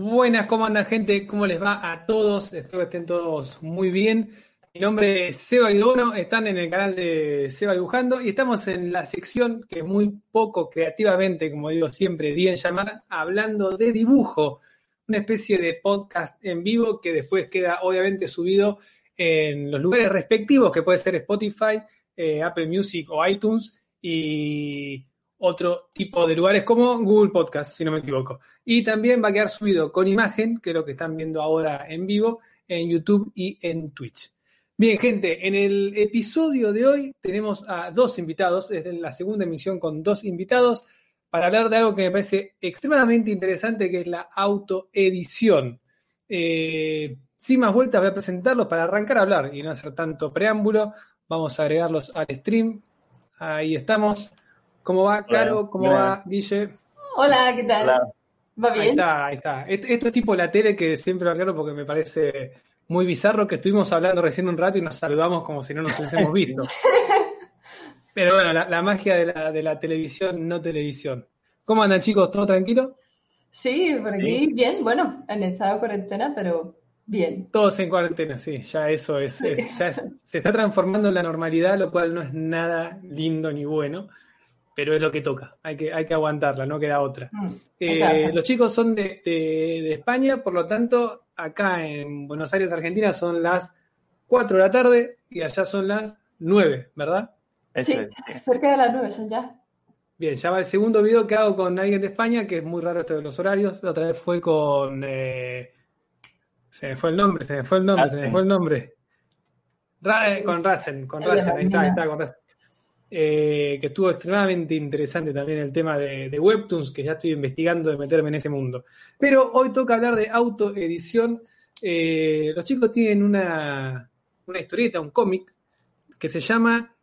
Buenas, ¿cómo andan gente? ¿Cómo les va a todos? Espero que estén todos muy bien. Mi nombre es Seba Guidono, están en el canal de Seba Dibujando y estamos en la sección que muy poco creativamente, como digo siempre, di en llamar, hablando de dibujo, una especie de podcast en vivo que después queda obviamente subido en los lugares respectivos, que puede ser Spotify, eh, Apple Music o iTunes y otro tipo de lugares como Google Podcast, si no me equivoco. Y también va a quedar subido con imagen, que es lo que están viendo ahora en vivo, en YouTube y en Twitch. Bien, gente, en el episodio de hoy tenemos a dos invitados, es la segunda emisión con dos invitados, para hablar de algo que me parece extremadamente interesante, que es la autoedición. Eh, sin más vueltas, voy a presentarlos para arrancar a hablar y no hacer tanto preámbulo. Vamos a agregarlos al stream. Ahí estamos. ¿Cómo va, Caro? ¿Cómo va, Guille? Hola, ¿qué tal? ¿Va bien? Ahí está, ahí está. Esto es tipo la tele que siempre lo aclaro porque me parece muy bizarro que estuvimos hablando recién un rato y nos saludamos como si no nos hubiésemos visto. Pero bueno, la, magia de la, de la, televisión, no televisión. ¿Cómo andan chicos? ¿Todo tranquilo? Sí, por aquí bien. Bueno, en estado de cuarentena, pero bien. Todos en cuarentena, sí. Ya eso es, ya se está transformando en la normalidad, lo cual no es nada lindo ni bueno pero es lo que toca, hay que, hay que aguantarla, no queda otra. Mm, eh, los chicos son de, España, por lo tanto, acá en Buenos Aires, Argentina, son las 4 de la tarde y allá son las 9, ¿verdad? Sí, cerca de las 9 son ya. Bien, ya va el segundo video que hago con alguien de España, que es muy raro esto de los horarios. La otra vez fue con. Eh, se me fue el nombre, se me fue el nombre, se me fue el nombre. Eh, con Rasen, con Rasen, ahí está, ahí está, con Rasen. Eh, que estuvo extremadamente interesante también el tema de, Webtoons, que ya estoy investigando de meterme en ese mundo. Pero hoy toca hablar de autoedición. Eh, los chicos tienen una, una historieta, un cómic, que se llama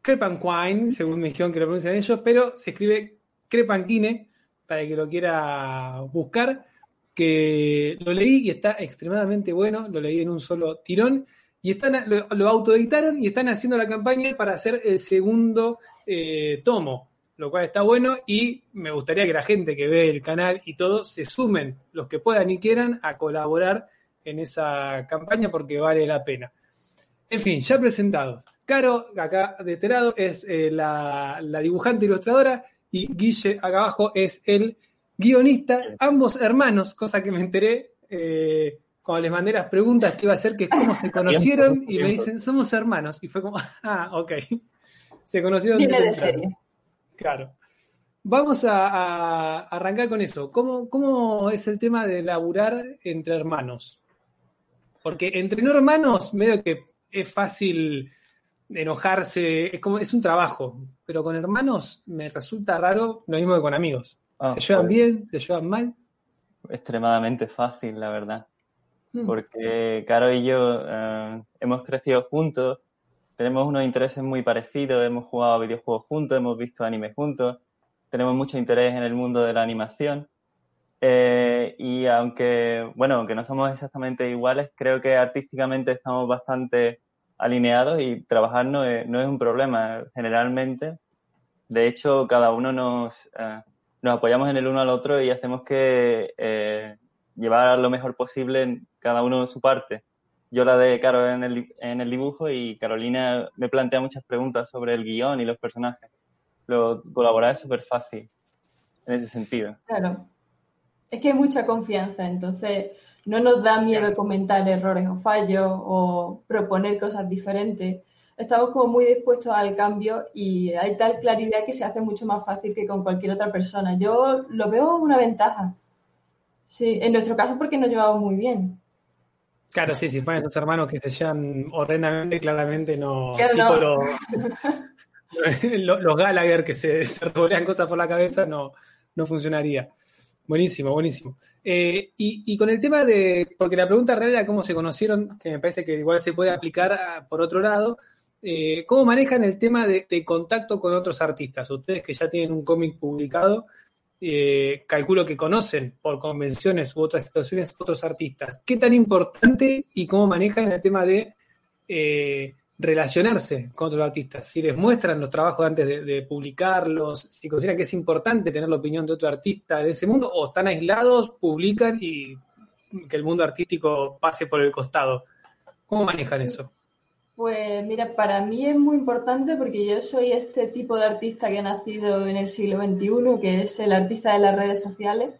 Crepanquine, según me dijeron que lo pronuncian ellos, pero se escribe Crepanquine, para que lo quiera buscar, que lo leí y está extremadamente bueno, lo leí en un solo tirón y están, lo, autoeditaron y están haciendo la campaña para hacer el segundo eh, tomo, lo cual está bueno y me gustaría que la gente que ve el canal y todo se sumen, los que puedan y quieran, a colaborar en esa campaña porque vale la pena. En fin, ya presentados. Caro, acá de este lado, es eh, la, la dibujante ilustradora y Guille, acá abajo, es el guionista, ambos hermanos, cosa que me enteré eh, cuando les mandé las preguntas que iba a hacer, que es cómo se conocieron, y me dicen, somos hermanos. Y fue como, ah, ok. Se conocieron. Viene de serie. Claro. Vamos a, arrancar con eso. ¿Cómo, ¿Cómo es el tema de laburar entre hermanos? Porque entre no hermanos, medio que es fácil enojarse, es como es un trabajo, pero con hermanos me resulta raro lo mismo que con amigos. Ah, ¿Se llevan bien? ¿Se llevan mal? Extremadamente fácil, la verdad. Mm. porque Caro y yo eh, hemos crecido juntos, tenemos unos intereses muy parecidos, hemos jugado videojuegos juntos, hemos visto anime juntos, tenemos mucho interés en el mundo de la animación. Eh, y aunque, bueno, aunque no somos exactamente iguales, creo que artísticamente estamos bastante alineados y trabajar no es, no es un problema generalmente. De hecho, cada uno nos, eh, nos apoyamos en el uno al otro y hacemos que llevar lo mejor posible en cada uno de su parte. Yo la de Caro en el, en el dibujo y Carolina me plantea muchas preguntas sobre el guion y los personajes. Lo, colaborar es súper fácil en ese sentido. Claro. Es que hay mucha confianza, entonces no nos da miedo comentar errores o fallos o proponer cosas diferentes. Estamos como muy dispuestos al cambio y hay tal claridad que se hace mucho más fácil que con cualquier otra persona. Yo lo veo una ventaja. Sí, en nuestro caso porque nos llevamos muy bien. Claro, sí, si fueran esos hermanos que se llevan horrendamente, claramente no. Claro, Los, Gallagher que se, se cosas por la cabeza no, no funcionaría. Buenísimo, buenísimo. Eh, y, con el tema de, porque la pregunta real era cómo se conocieron, que me parece que igual se puede aplicar por otro lado, eh, ¿cómo manejan el tema de, contacto con otros artistas? Ustedes que ya tienen un cómic publicado, eh, calculo que conocen por convenciones u otras situaciones otros artistas. ¿Qué tan importante y cómo manejan el tema de, eh, relacionarse con otros artistas, si les muestran los trabajos antes de, publicarlos, si consideran que es importante tener la opinión de otro artista de ese mundo, o están aislados, publican y que el mundo artístico pase por el costado. ¿Cómo manejan eso? Pues mira, para mí es muy importante porque yo soy este tipo de artista que ha nacido en el siglo XXI, que es el artista de las redes sociales.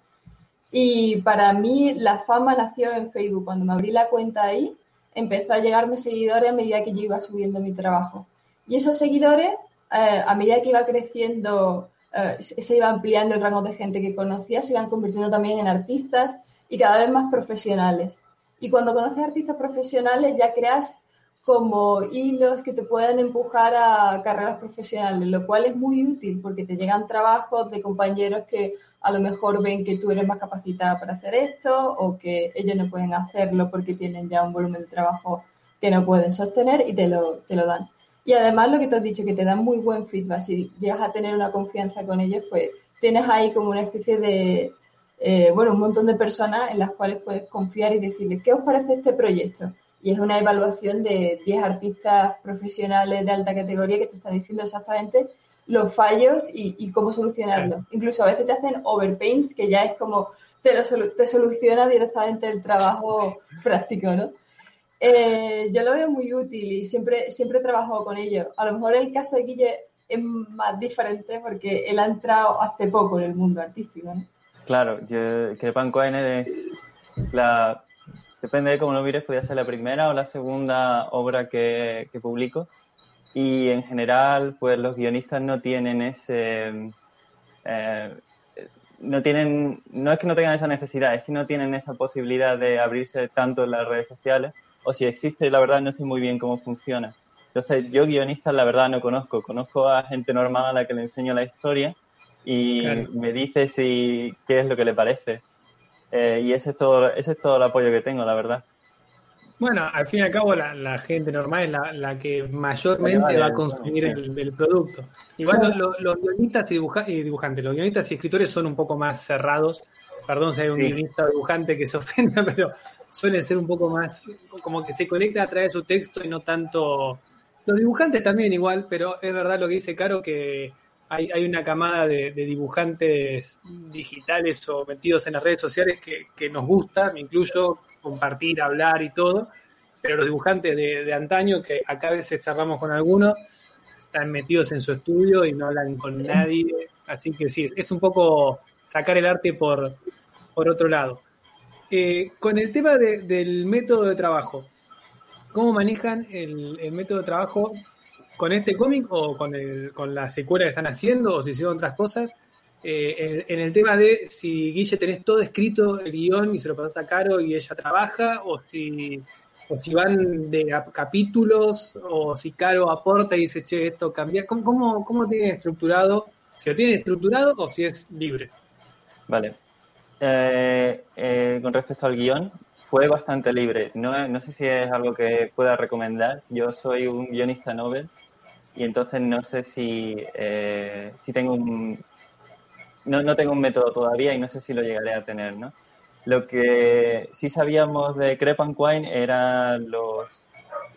Y para mí la fama nació en Facebook. Cuando me abrí la cuenta ahí, empezó a llegarme seguidores a medida que yo iba subiendo mi trabajo. Y esos seguidores, eh, a medida que iba creciendo, eh, se iba ampliando el rango de gente que conocía, se iban convirtiendo también en artistas y cada vez más profesionales. Y cuando conoces artistas profesionales ya creas como hilos que te pueden empujar a carreras profesionales, lo cual es muy útil porque te llegan trabajos de compañeros que a lo mejor ven que tú eres más capacitada para hacer esto o que ellos no pueden hacerlo porque tienen ya un volumen de trabajo que no pueden sostener y te lo, te lo dan. Y además lo que te has dicho, que te dan muy buen feedback, si llegas a tener una confianza con ellos, pues tienes ahí como una especie de, eh, bueno, un montón de personas en las cuales puedes confiar y decirles, ¿qué os parece este proyecto? Y es una evaluación de 10 artistas profesionales de alta categoría que te están diciendo exactamente los fallos y, cómo solucionarlos. Incluso a veces te hacen overpaints, que ya es como te, lo, te soluciona directamente el trabajo práctico, ¿no? Eh, yo lo veo muy útil y siempre, siempre he trabajado con ello. A lo mejor el caso de Guille es más diferente porque él ha entrado hace poco en el mundo artístico, ¿no? Claro, yo, que Pancoin es la depende de cómo lo mires, podría ser la primera o la segunda obra que, publico. Y en general, pues los guionistas no tienen ese... Eh, no tienen, no es que no tengan esa necesidad, es que no tienen esa posibilidad de abrirse tanto en las redes sociales, o si existe, la verdad no sé muy bien cómo funciona. Entonces, yo guionistas, la verdad, no conozco. Conozco a gente normal a la que le enseño la historia y me dice si qué es lo que le parece. Eh, y ese es, todo, ese es todo el apoyo que tengo, la verdad. Bueno, al fin y al cabo la, gente normal es la, que mayormente va a consumir el, producto. Igual los, guionistas y, dibujantes, los guionistas y escritores son un poco más cerrados. Perdón si hay un guionista o dibujante que se ofenda, pero suelen ser un poco más, como que se conecta a través de su texto y no tanto... Los dibujantes también igual, pero es verdad lo que dice Caro que hay, una camada de, dibujantes digitales o metidos en las redes sociales que, nos gusta, me incluyo, compartir, hablar y todo, pero los dibujantes de, antaño, que acá a veces charlamos con algunos, están metidos en su estudio y no hablan con nadie, así que sí, es un poco sacar el arte por, por otro lado. Eh, con el tema del método de trabajo, ¿cómo manejan el, el método de trabajo con este cómic o con, el, con la secuela que están haciendo o si hicieron otras cosas. Eh, en, el tema de si Guille tenés todo escrito el guion y se lo pasás a Caro y ella trabaja, o si, o si van de capítulos, o si Caro aporta y dice, che, esto cambia. ¿Cómo, cómo, cómo estructurado? Si lo tiene estructurado o si es libre. Vale. Eh, eh, con respecto al guion, fue bastante libre. No, no sé si es algo que pueda recomendar. Yo soy un guionista novel y entonces no sé si, eh, si tengo un... No, no tengo un método todavía y no sé si lo llegaré a tener, ¿no? Lo que sí sabíamos de Crep and Quine eran los,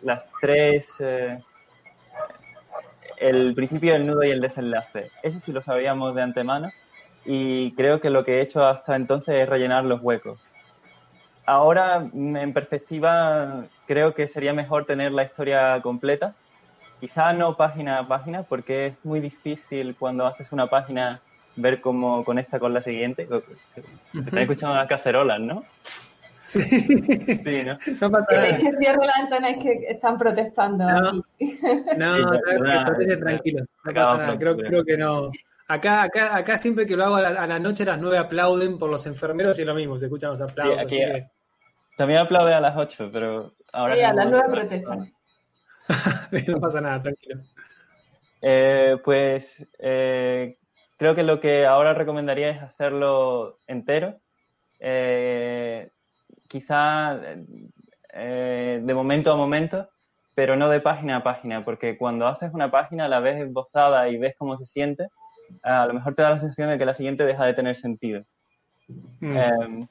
las tres... Eh, el principio, el nudo y el desenlace. Eso sí lo sabíamos de antemano y creo que lo que he hecho hasta entonces es rellenar los huecos. Ahora, en perspectiva, creo que sería mejor tener la historia completa Quizá no página a página, porque es muy difícil cuando haces una página ver cómo conecta con la siguiente. Estás escuchando las cacerolas, ¿no? Sí. sí ¿no? no pasa nada. Es que cierro la ventana, es que están protestando. No, no, tranquilo. No pasa nada. Creo, creo que no. Acá, acá, acá siempre que lo hago a la, noche a las nueve aplauden por los enfermeros y lo mismo, se escuchan los aplausos. aquí, También aplaude a las ocho, pero ahora... Sí, a las nueve protestan. no pasa nada, tranquilo. Eh, pues eh, creo que lo que ahora recomendaría es hacerlo entero. Eh, quizá de momento a momento, pero no de página a página, porque cuando haces una página la ves esbozada y ves cómo se siente, a lo mejor te da la sensación de que la siguiente deja de tener sentido. Mm.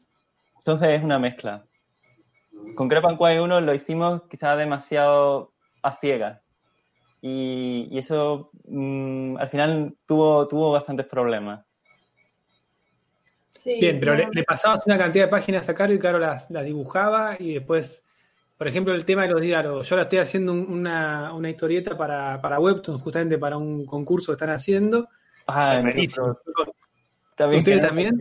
entonces es una mezcla. Con Crepan 1 lo hicimos quizá demasiado a ciegas. Y, eso mm, al final tuvo, tuvo bastantes problemas. Bien, pero le, pasabas una cantidad de páginas a Caro y Caro las, dibujaba y después, por ejemplo, el tema de los diálogos. Yo ahora estoy haciendo una, historieta para, para Webtoon, justamente para un concurso que están haciendo. Ah, buenísimo. También ¿Ustedes también?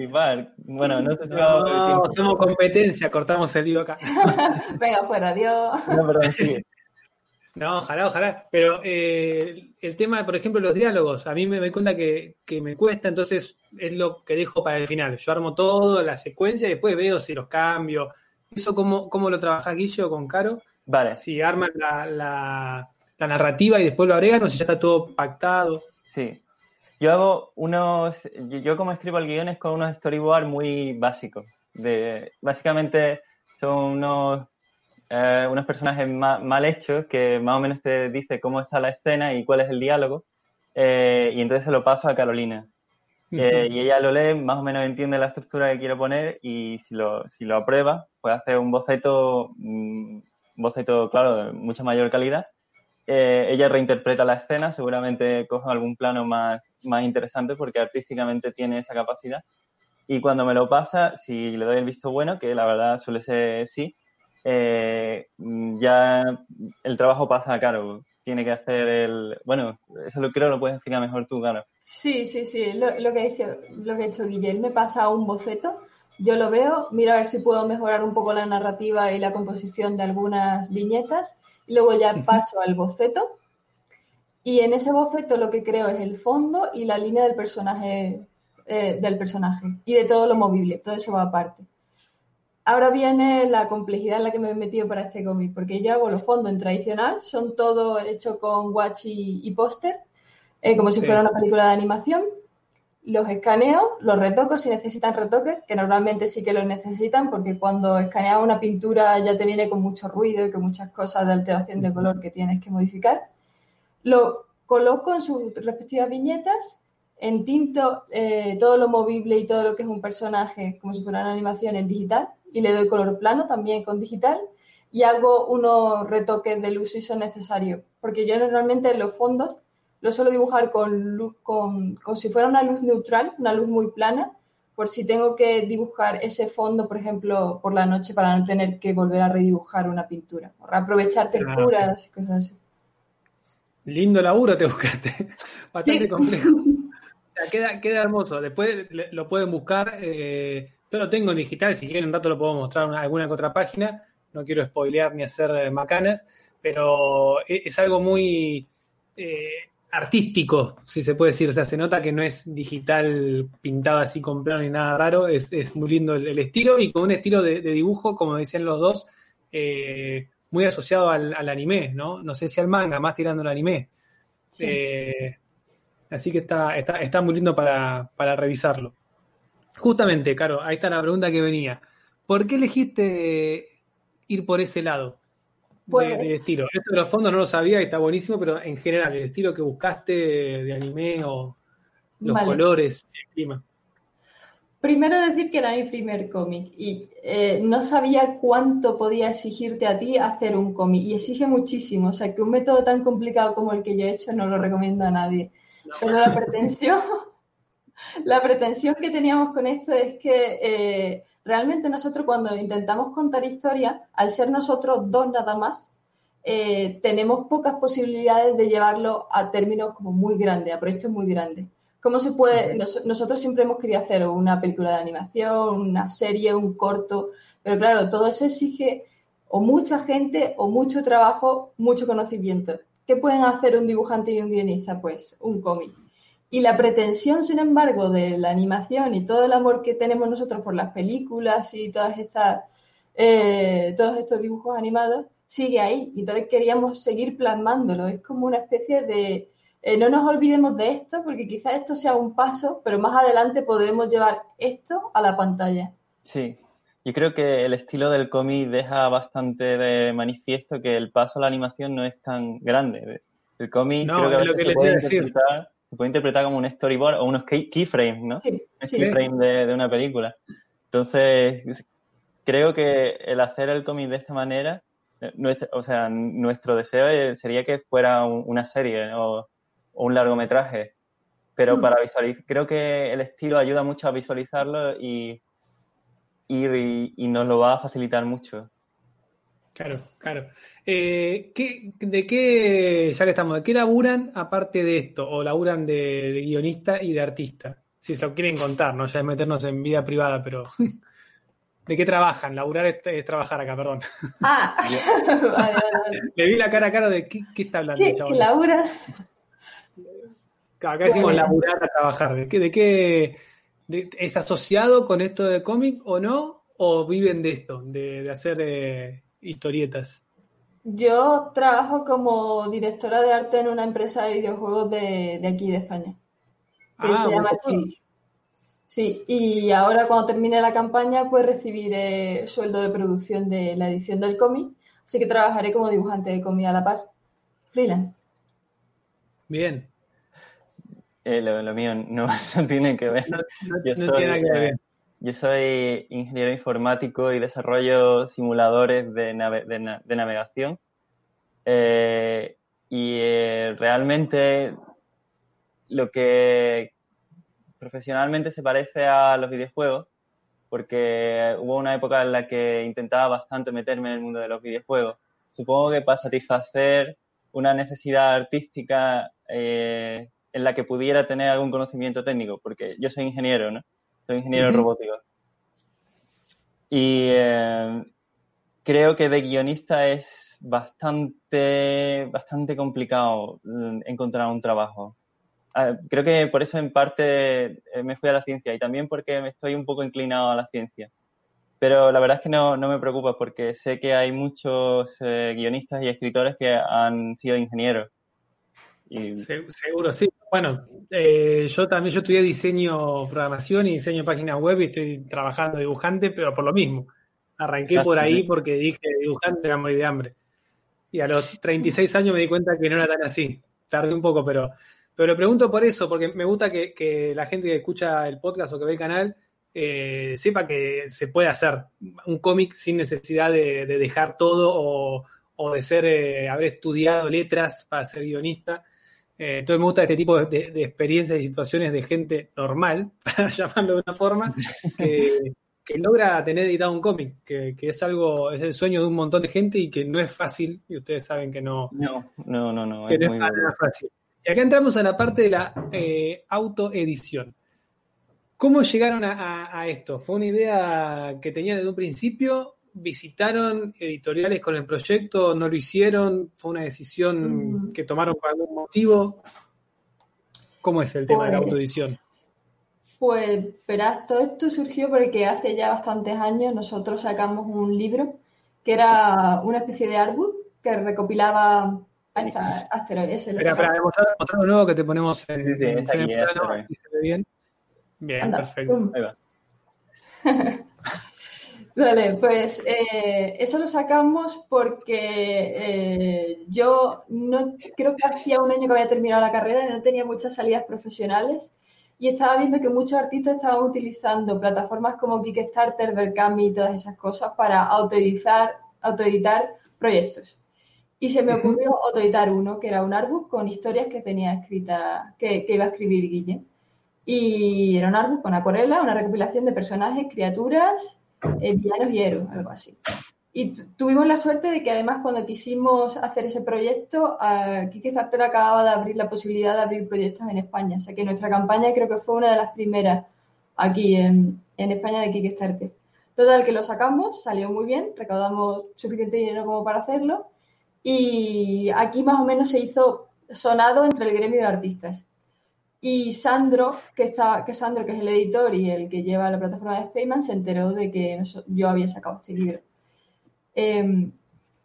Bueno, no sé si no, hacemos competencia, cortamos el lío acá. Venga, fuera, adiós. No, perdón, sigue. No, ojalá, ojalá. Pero eh, el tema, por ejemplo, los diálogos, a mí me doy cuenta que, me cuesta, entonces es lo que dejo para el final. Yo armo todo, la secuencia, y después veo si los cambio. ¿Eso cómo, cómo lo trabaja Guillo con Caro? Vale. Si arman la, la, la, narrativa y después lo agregan o si ya está todo pactado. Sí. Yo hago unos, yo, como escribo el guion es con unos storyboards muy básicos. De, básicamente son unos eh, unos personajes mal, hechos que más o menos te dice cómo está la escena y cuál es el diálogo. Eh, y entonces se lo paso a Carolina. Eh, y ella lo lee, más o menos entiende la estructura que quiero poner y si lo, si lo aprueba, puede hacer un boceto, mm, un boceto, claro, de mucha mayor calidad. ella reinterpreta la escena, seguramente coge algún plano más, más interesante porque artísticamente tiene esa capacidad. Y cuando me lo pasa, si le doy el visto bueno, que la verdad suele ser sí, eh, ya el trabajo pasa a Caro. Tiene que hacer el. Bueno, eso lo creo lo puedes explicar mejor tú, Caro. Sí, sí, sí. Lo, que, dice, lo que ha hecho Guillermo me pasa un boceto. Yo lo veo, miro a ver si puedo mejorar un poco la narrativa y la composición de algunas viñetas. Y luego ya paso al boceto. Y en ese boceto lo que creo es el fondo y la línea del personaje, eh, del personaje y de todo lo movible. Todo eso va aparte. Ahora viene la complejidad en la que me he metido para este cómic, porque yo hago los fondos en tradicional, son todo hecho con watch y, póster, eh, como si fuera una película de animación. Los escaneo, los retoco si necesitan retoques, que normalmente sí que los necesitan, porque cuando escaneas una pintura ya te viene con mucho ruido y con muchas cosas de alteración de color que tienes que modificar. Lo coloco en sus respectivas viñetas, entinto eh, todo lo movible y todo lo que es un personaje, como si fuera una animación en digital y le doy color plano también con digital y hago unos retoques de luz si son necesarios, porque yo normalmente en los fondos lo suelo dibujar con luz, con, si fuera una luz neutral, una luz muy plana, por si tengo que dibujar ese fondo, por ejemplo, por la noche para no tener que volver a redibujar una pintura, o aprovechar texturas y cosas así. Lindo laburo te buscaste, bastante complejo. O sea, queda, queda hermoso. Después lo pueden buscar. Eh, yo lo tengo en digital, si quieren un rato lo puedo mostrar en alguna que otra página. No quiero spoilear ni hacer eh, macanas, pero e, es, algo muy eh, artístico, si se puede decir. O sea, se nota que no es digital pintado así con plano ni nada raro. Es, muy lindo el, estilo y con un estilo de, dibujo, como decían los dos, eh, muy asociado al, anime, ¿no? No sé si al manga, más tirando al anime. así que está, está, está muy lindo para, para revisarlo. Justamente, Caro, ahí está la pregunta que venía. ¿Por qué elegiste ir por ese lado pues, de, estilo? Esto de los fondos no lo sabía y está buenísimo, pero en general, el estilo que buscaste de anime o los colores, el clima. Primero decir que era mi primer cómic y eh, no sabía cuánto podía exigirte a ti hacer un cómic y exige muchísimo, o sea que un método tan complicado como el que yo he hecho no lo recomiendo a nadie. Pero la pretensión la pretensión que teníamos con esto es que eh, realmente nosotros cuando intentamos contar historia, al ser nosotros dos nada más, eh, tenemos pocas posibilidades de llevarlo a términos como muy grandes, a proyectos muy grandes. ¿Cómo se puede? nosotros siempre hemos querido hacer una película de animación, una serie, un corto, pero claro, todo eso exige o mucha gente o mucho trabajo, mucho conocimiento. ¿Qué pueden hacer un dibujante y un guionista? Pues un cómic. Y la pretensión, sin embargo, de la animación y todo el amor que tenemos nosotros por las películas y todas estas, eh, todos estos dibujos animados, sigue ahí. Y entonces queríamos seguir plasmándolo. Es como una especie de... Eh, no nos olvidemos de esto, porque quizás esto sea un paso, pero más adelante podremos llevar esto a la pantalla. Sí, yo creo que el estilo del cómic deja bastante de manifiesto que el paso a la animación no es tan grande. El cómic creo que, a veces se puede interpretar se puede interpretar como un storyboard o unos keyframes, ¿no? Sí, un keyframe de, una película. Entonces, creo que el hacer el cómic de esta manera o sea, nuestro deseo sería que fuera una serie o, un largometraje, pero mm. para visualizar, creo que el estilo ayuda mucho a visualizarlo y, y, nos lo va a facilitar mucho. Claro, claro. Eh, ¿De qué, ya que estamos, de qué laburan aparte de esto? ¿O laburan de, de guionista y de artista? Si se lo quieren contar, ¿no? Ya es meternos en vida privada, pero ¿De qué trabajan? Laburar es, trabajar acá, perdón. Ah, Le vi la cara a cara de qué, está hablando, ¿Qué, ¿Qué labura? Acá decimos laburar a trabajar. ¿De qué, de qué es asociado con esto de cómic o no? ¿O viven de esto, de, hacer eh, historietas? Yo trabajo como directora de arte en una empresa de videojuegos de, aquí de España. Que ah, se llama Sí, y ahora cuando termine la campaña, pues recibiré sueldo de producción de la edición del cómic, así que trabajaré como dibujante de cómic a la par. Freelance. Bien. Eh, lo, mío no, tiene que ver. yo, soy, eh, yo soy ingeniero informático y desarrollo simuladores de, navegación. Eh, y realmente lo que profesionalmente se parece a los videojuegos, porque hubo una época en la que intentaba bastante meterme en el mundo de los videojuegos. Supongo que para satisfacer una necesidad artística eh, en la que pudiera tener algún conocimiento técnico, porque yo soy ingeniero, ¿no? Soy ingeniero robótico. Y eh, creo que de guionista es bastante, bastante complicado mm, encontrar un trabajo. Ah, creo que por eso en parte eh, me fui a la ciencia y también porque me estoy un poco inclinado a la ciencia. Pero la verdad es que no, me preocupa porque sé que hay muchos eh, guionistas y escritores que han sido ingenieros. Seguro, sí. Bueno, eh, yo también yo estudié diseño, programación y diseño de páginas web y estoy trabajando dibujante, pero por lo mismo. Arranqué por ahí porque dije dibujante era morir de hambre. Y a los 36 años me di cuenta que no era tan así. Tardé un poco, pero pero lo pregunto por eso, porque me gusta que, la gente que escucha el podcast o que ve el canal eh, sepa que se puede hacer un cómic sin necesidad de, dejar todo o, de ser eh, haber estudiado letras para ser guionista. Eh, entonces me gusta este tipo de, experiencias y situaciones de gente normal, para llamarlo de una forma, que, logra tener editado un cómic, que, es algo, es el sueño de un montón de gente y que no es fácil, y ustedes saben que no, no, no, no, no, es, muy fácil. Y acá entramos a la parte de la eh, autoedición. ¿Cómo llegaron a, esto? ¿Fue una idea que tenían desde un principio? ¿Visitaron editoriales con el proyecto? ¿No lo hicieron? ¿Fue una decisión mm. que tomaron por algún motivo? ¿Cómo es el tema de la pues, autoedición? Pues, verás, todo esto surgió porque hace ya bastantes años nosotros sacamos un libro que era una especie de artbook que recopilaba Ahí está, asteroides. Espera, espera, demostrar, de nuevo que te ponemos en, sí, sí, en, aquí, plano y se ve bien. Bien, perfecto. Ahí va. Vale, pues eh, eso lo sacamos porque eh, yo no creo que hacía un año que había terminado la carrera y no tenía muchas salidas profesionales y estaba viendo que muchos artistas estaban utilizando plataformas como Kickstarter, Berkami y todas esas cosas para autoeditar, autoeditar proyectos. Y se me ocurrió autoeditar uno, que era un artbook con historias que tenía escrita, que, iba a escribir Guille. Y era un artbook con acuarela, una recopilación de personajes, criaturas, eh, villanos algo así. Y tuvimos la suerte de que además cuando quisimos hacer ese proyecto, uh, Kickstarter acababa de abrir la posibilidad de abrir proyectos en España. O sea que nuestra campaña creo que fue una de las primeras aquí en, en España de Kickstarter. Total, que lo sacamos, salió muy bien, recaudamos suficiente dinero como para hacerlo y aquí más o menos se hizo sonado entre el gremio de artistas. Y Sandro, que, está, que Sandro, que es el editor y el que lleva la plataforma de Spayman, se enteró de que yo había sacado este libro. Em,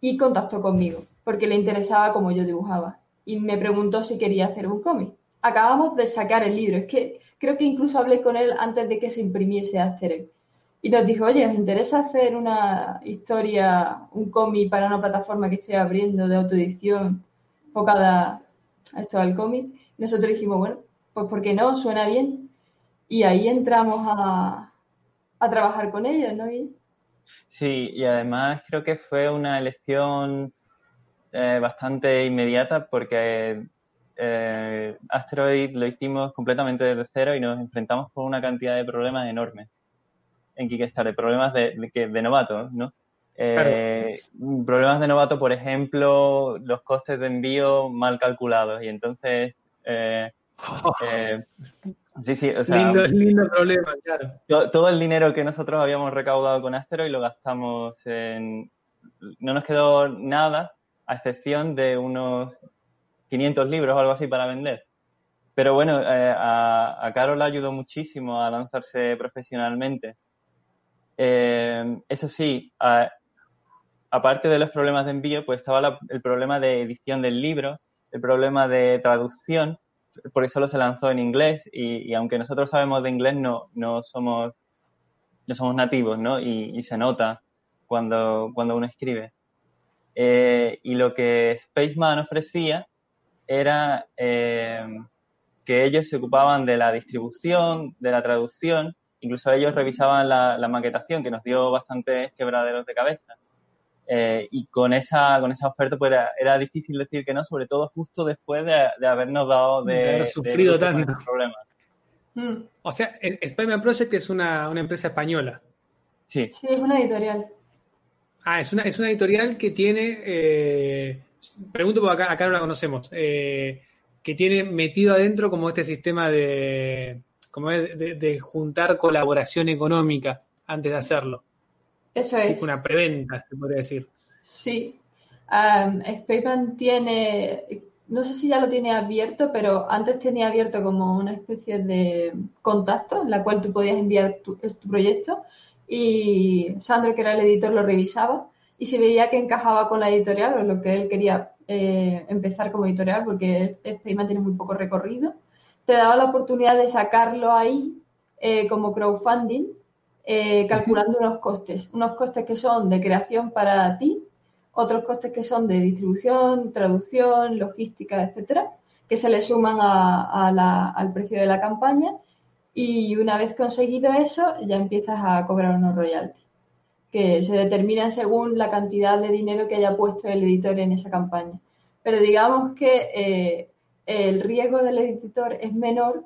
y contactó conmigo, porque le interesaba cómo yo dibujaba. Y me preguntó si quería hacer un cómic. Acabamos de sacar el libro. Es que creo que incluso hablé con él antes de que se imprimiese Asterix y nos dijo, oye, ¿os interesa hacer una historia, un cómic para una plataforma que estoy abriendo de autoedición enfocada a esto al cómic? nosotros dijimos, bueno, pues ¿por qué no? Suena bien. Y ahí entramos a, trabajar con ellos, ¿no? Sí, y además creo que fue una elección eh, bastante inmediata porque eh, Asteroid lo hicimos completamente desde cero y nos enfrentamos con una cantidad de problemas enormes en Kickstarter, problemas de, de, de novato, ¿no? Eh, problemas de novato, por ejemplo, los costes de envío mal calculados y entonces... Eh, sí, sí, o sea, lindo, lindo problema, claro. Todo, el dinero que nosotros habíamos recaudado con Asteroid lo gastamos en... No nos quedó nada, a excepción de unos 500 libros o algo así para vender. Pero bueno, eh, a, a Carol le ayudó muchísimo a lanzarse profesionalmente. Eh, eso sí, aparte de los problemas de envío, pues estaba el problema de edición del libro, el problema de traducción, porque solo se lanzó en inglés y, aunque nosotros sabemos de inglés, no, no, somos, no somos nativos, ¿no? Y, se nota cuando, cuando uno escribe. Eh, y lo que Spaceman ofrecía era eh, que ellos se ocupaban de la distribución, de la traducción, incluso ellos revisaban la, la maquetación, que nos dio bastantes quebraderos de cabeza. Eh, y con esa, con esa oferta pues era, difícil decir que no, sobre todo justo después de, habernos dado de, haber sufrido tanto problemas. Mm. O sea, Spider-Man Project es una, una, empresa española. Sí. Sí, es una editorial. Ah, es una, es una editorial que tiene, eh, pregunto porque acá, acá no la conocemos, eh, que tiene metido adentro como este sistema de, como de, de juntar colaboración económica antes de hacerlo. Eso es. una preventa, se podría decir. Sí. Um, tiene, no sé si ya lo tiene abierto, pero antes tenía abierto como una especie de contacto en la cual tú podías enviar tu, tu proyecto y Sandro, que era el editor, lo revisaba y si veía que encajaba con la editorial o lo que él quería eh, empezar como editorial, porque Spaceman tiene muy poco recorrido, te daba la oportunidad de sacarlo ahí eh, como crowdfunding eh, calculando unos costes, unos costes que son de creación para ti, otros costes que son de distribución, traducción, logística, etcétera, que se le suman al precio de la campaña. Y una vez conseguido eso ya empiezas a cobrar unos royalties que se determinan según la cantidad de dinero que haya puesto el editor en esa campaña. Pero digamos que eh, el riesgo del editor es menor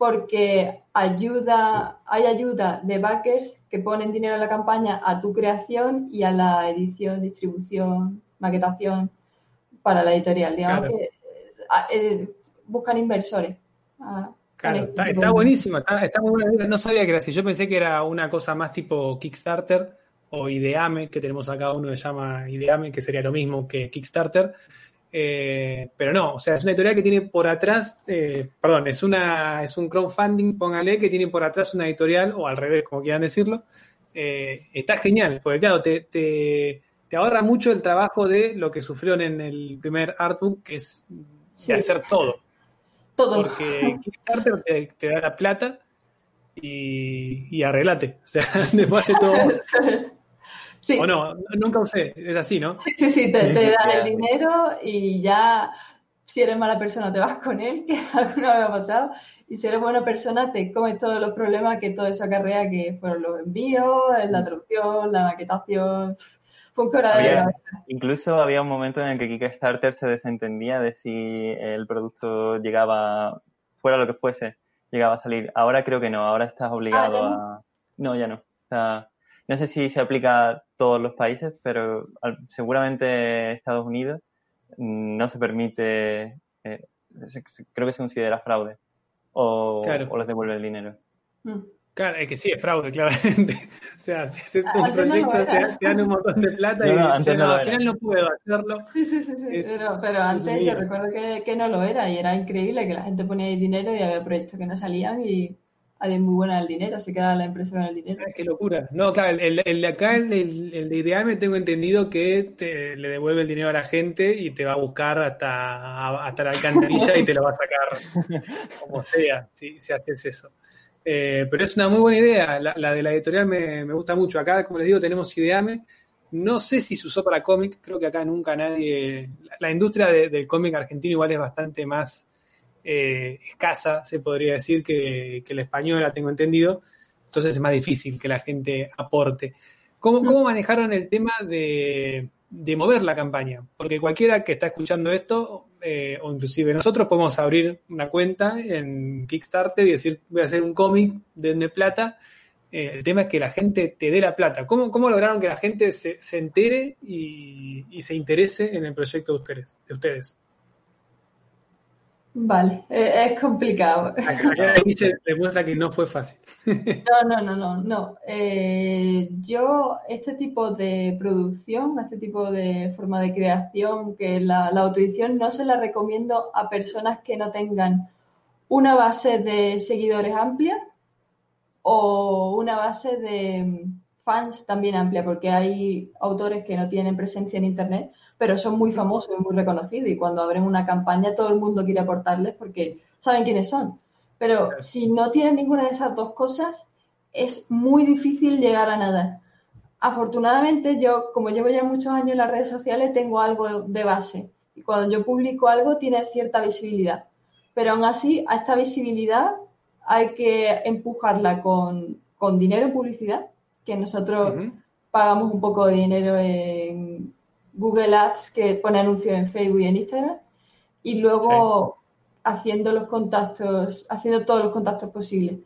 porque ayuda, hay ayuda de backers que ponen dinero en la campaña a tu creación y a la edición, distribución, maquetación para la editorial. Digamos que eh, eh, buscan inversores. claro, está, buenísimo, está, No sabía que era así. Yo pensé que era una cosa más tipo Kickstarter o Ideame, que tenemos acá uno que se llama Ideame, que sería lo mismo que Kickstarter. Eh, pero no, o sea, es una editorial que tiene por atrás, eh, perdón, es, una, es un crowdfunding, póngale, que tiene por atrás una editorial, o al revés, como quieran decirlo. Eh, está genial, porque claro, te, te, ahorra mucho el trabajo de lo que sufrieron en el primer artbook, que es de hacer todo. Todo. Porque Kickstarter te, te da la plata y, y arreglate. O sea, después de todo. O no, nunca usé, es así, ¿no? Sí, sí, sí, te, te dan el dinero y ya si eres mala persona te vas con él, que alguna vez ha pasado, y si eres buena persona te comes todos los problemas que todo eso acarrea, que fueron los envíos, la traducción, la maquetación, fue un había, Incluso había un momento en el que Kickstarter se desentendía de si el producto llegaba, fuera lo que fuese, llegaba a salir. Ahora creo que no, ahora estás obligado ah, a... No, ya no. O sea, no sé si se aplica todos los países, pero seguramente Estados Unidos mm, no se permite, eh, creo que se considera fraude o, les devuelve el dinero. Mm. Claro, es que sí, es fraude, claramente. o sea, si haces un proyecto, te, dan un montón de plata y al final no puedo hacerlo. Sí, sí, sí, pero, antes yo recuerdo que, que, no lo era y era increíble que la gente ponía ahí dinero y había proyectos que no salían y alguien muy buena el dinero, se queda la empresa con el dinero. qué locura. No, claro, el, el de acá, el, el, de Ideame, tengo entendido que te, le devuelve el dinero a la gente y te va a buscar hasta, hasta la alcantarilla y te lo va a sacar como sea, si, si haces eso. Eh, pero es una muy buena idea. La, de la editorial me, me, gusta mucho. Acá, como les digo, tenemos Ideame. No sé si se usó para cómic, creo que acá nunca nadie. La, industria del cómic argentino igual es bastante más eh, escasa, se podría decir, que, que la española, tengo entendido. Entonces es más difícil que la gente aporte. ¿Cómo, ¿Cómo, manejaron el tema de, de, mover la campaña? Porque cualquiera que está escuchando esto, eh, o inclusive nosotros, podemos abrir una cuenta en Kickstarter y decir, voy a hacer un cómic, de plata. Eh, el tema es que la gente te dé la plata. ¿Cómo, cómo lograron que la gente se, se entere y, y, se interese en el proyecto de ustedes? De ustedes? Vale, eh, es complicado. demuestra que no fue fácil. No, no, no, no, no. Eh, yo, este tipo de producción, este tipo de forma de creación, que la, la autoedición no se la recomiendo a personas que no tengan una base de seguidores amplia o una base de fans también amplia, porque hay autores que no tienen presencia en Internet, pero son muy famosos y muy reconocidos y cuando abren una campaña todo el mundo quiere aportarles porque saben quiénes son. Pero si no tienen ninguna de esas dos cosas, es muy difícil llegar a nada. Afortunadamente yo, como llevo ya muchos años en las redes sociales, tengo algo de base y cuando yo publico algo tiene cierta visibilidad. Pero aún así, a esta visibilidad hay que empujarla con, con dinero en publicidad, que nosotros pagamos un poco de dinero en Google Ads que pone anuncios en Facebook y en Instagram y luego haciendo los contactos, haciendo todos los contactos posibles.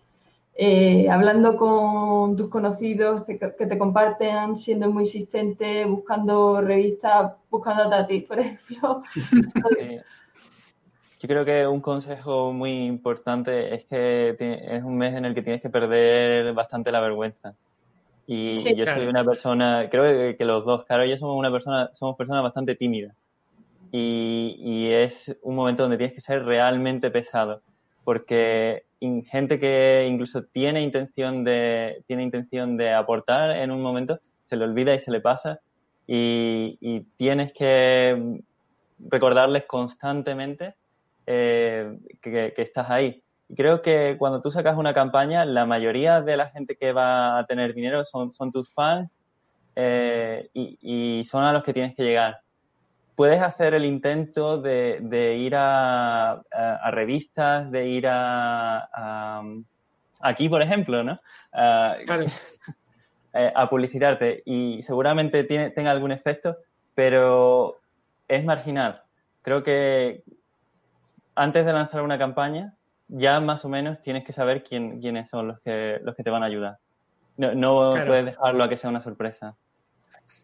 Eh, hablando con tus conocidos que te comparten, siendo muy insistente, buscando revistas, buscando a ti, por ejemplo. Yo creo que un consejo muy importante es que es un mes en el que tienes que perder bastante la vergüenza. Y yo soy una persona, creo que, los dos, claro, yo somos una persona, somos personas bastante tímidas. Y, y, es un momento donde tienes que ser realmente pesado. Porque gente que incluso tiene intención de, tiene intención de aportar en un momento, se le olvida y se le pasa. Y, y tienes que recordarles constantemente eh, que, que estás ahí creo que cuando tú sacas una campaña, la mayoría de la gente que va a tener dinero son, son tus fans eh, y, son a los que tienes que llegar. Puedes hacer el intento de, ir a, revistas, de ir a, aquí, por ejemplo, ¿no? Eh, a publicitarte y seguramente tiene, tenga algún efecto, pero es marginal. Creo que antes de lanzar una campaña, ya más o menos tienes que saber quién, quiénes son los que, los que te van a ayudar. No, no puedes dejarlo a que sea una sorpresa.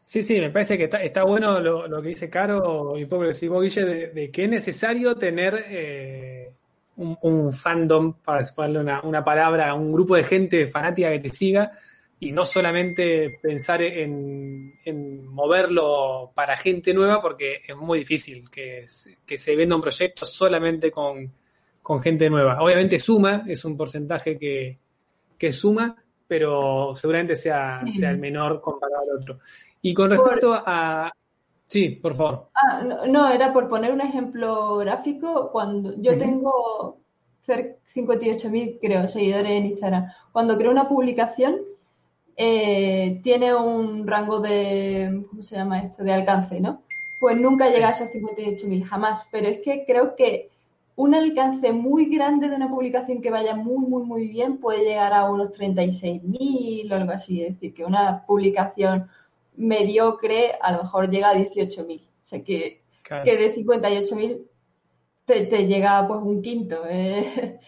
Sí, sí, me parece que está, está bueno lo, lo, que dice Caro y pobre si Guille, de, de, que es necesario tener eh, un, un, fandom, para ponerle una, una, palabra, un grupo de gente fanática que te siga y no solamente pensar en, en moverlo para gente nueva, porque es muy difícil que, que se venda un proyecto solamente con, con gente nueva. Obviamente suma, es un porcentaje que, que suma, pero seguramente sea, sea el menor comparado al otro. Y con respecto a... Sí, por favor. Ah, no, era por poner un ejemplo gráfico. Cuando yo tengo cerca 58.000, creo, seguidores en Instagram. Cuando creo una publicación, eh, tiene un rango de, ¿cómo se llama esto?, de alcance, ¿no? Pues nunca llega a esos 58.000, jamás. Pero es que creo que un alcance muy grande de una publicación que vaya muy, muy, muy bien puede llegar a unos 36.000 o algo así. Es decir, que una publicación mediocre a lo mejor llega a 18.000. O sea, que, que de 58.000 te, te llega pues un quinto. Eh,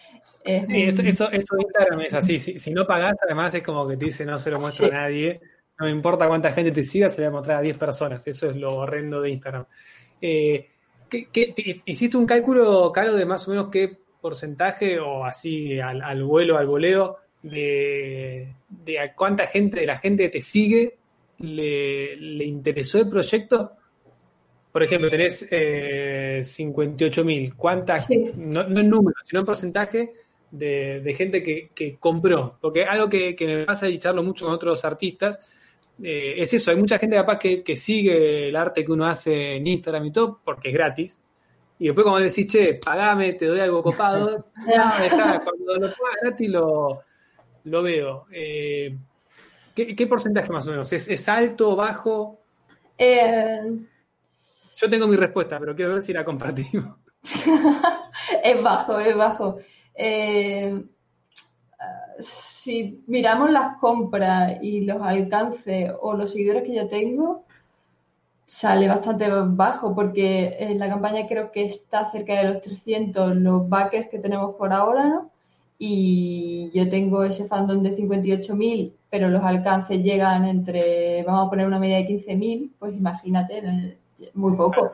sí, eso, eso, eso, Instagram es así. Si, si, no pagas, además es como que te dice no se lo muestro a nadie. No me importa cuánta gente te siga, se lo voy a mostrar a 10 personas. Eso es lo horrendo de Instagram. Eh, hiciste un cálculo, Caro, de más o menos qué porcentaje o así al, vuelo, al voleo, de, a cuánta gente de la gente que te sigue le, interesó el proyecto? Por ejemplo, tenés eh, 58.000. ¿Cuántas, no, en número, sino en porcentaje de, gente que, que, compró? Porque algo que, que me pasa y charlo mucho con otros artistas eh, es eso, hay mucha gente capaz que, que, sigue el arte que uno hace en Instagram y todo porque es gratis. Y después cuando decís, che, pagame, te doy algo copado, no, dejá, cuando lo pagas gratis lo, lo veo. Eh, ¿qué, porcentaje más o menos? ¿Es, es alto, bajo? Eh... Yo tengo mi respuesta, pero quiero ver si la compartimos. es bajo, es bajo. Eh, si miramos las compras y los alcances o los seguidores que yo tengo, sale bastante bajo porque en la campaña creo que está cerca de los 300 los backers que tenemos por ahora, ¿no? Y yo tengo ese fandom de 58.000, pero los alcances llegan entre, vamos a poner una media de 15.000, pues imagínate, muy poco.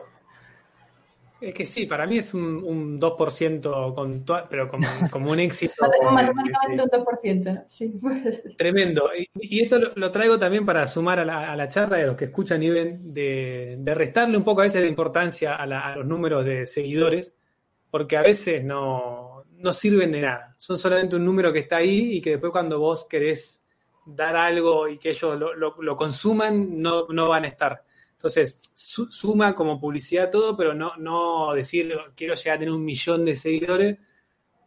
Es que sí, para mí es un, un 2%, con pero como, como, un éxito. Matemáticamente un 2%, ¿no? Sí, pues. Tremendo. Y, esto lo, traigo también para sumar a la, a la charla de los que escuchan y ven, de, de restarle un poco a veces de importancia a, a, los números de seguidores, porque a veces no, no sirven de nada. Son solamente un número que está ahí y que después cuando vos querés dar algo y que ellos lo, lo, lo consuman, no, no van a estar. Entonces, suma como publicidad todo, pero no, no decir quiero llegar a tener un millón de seguidores,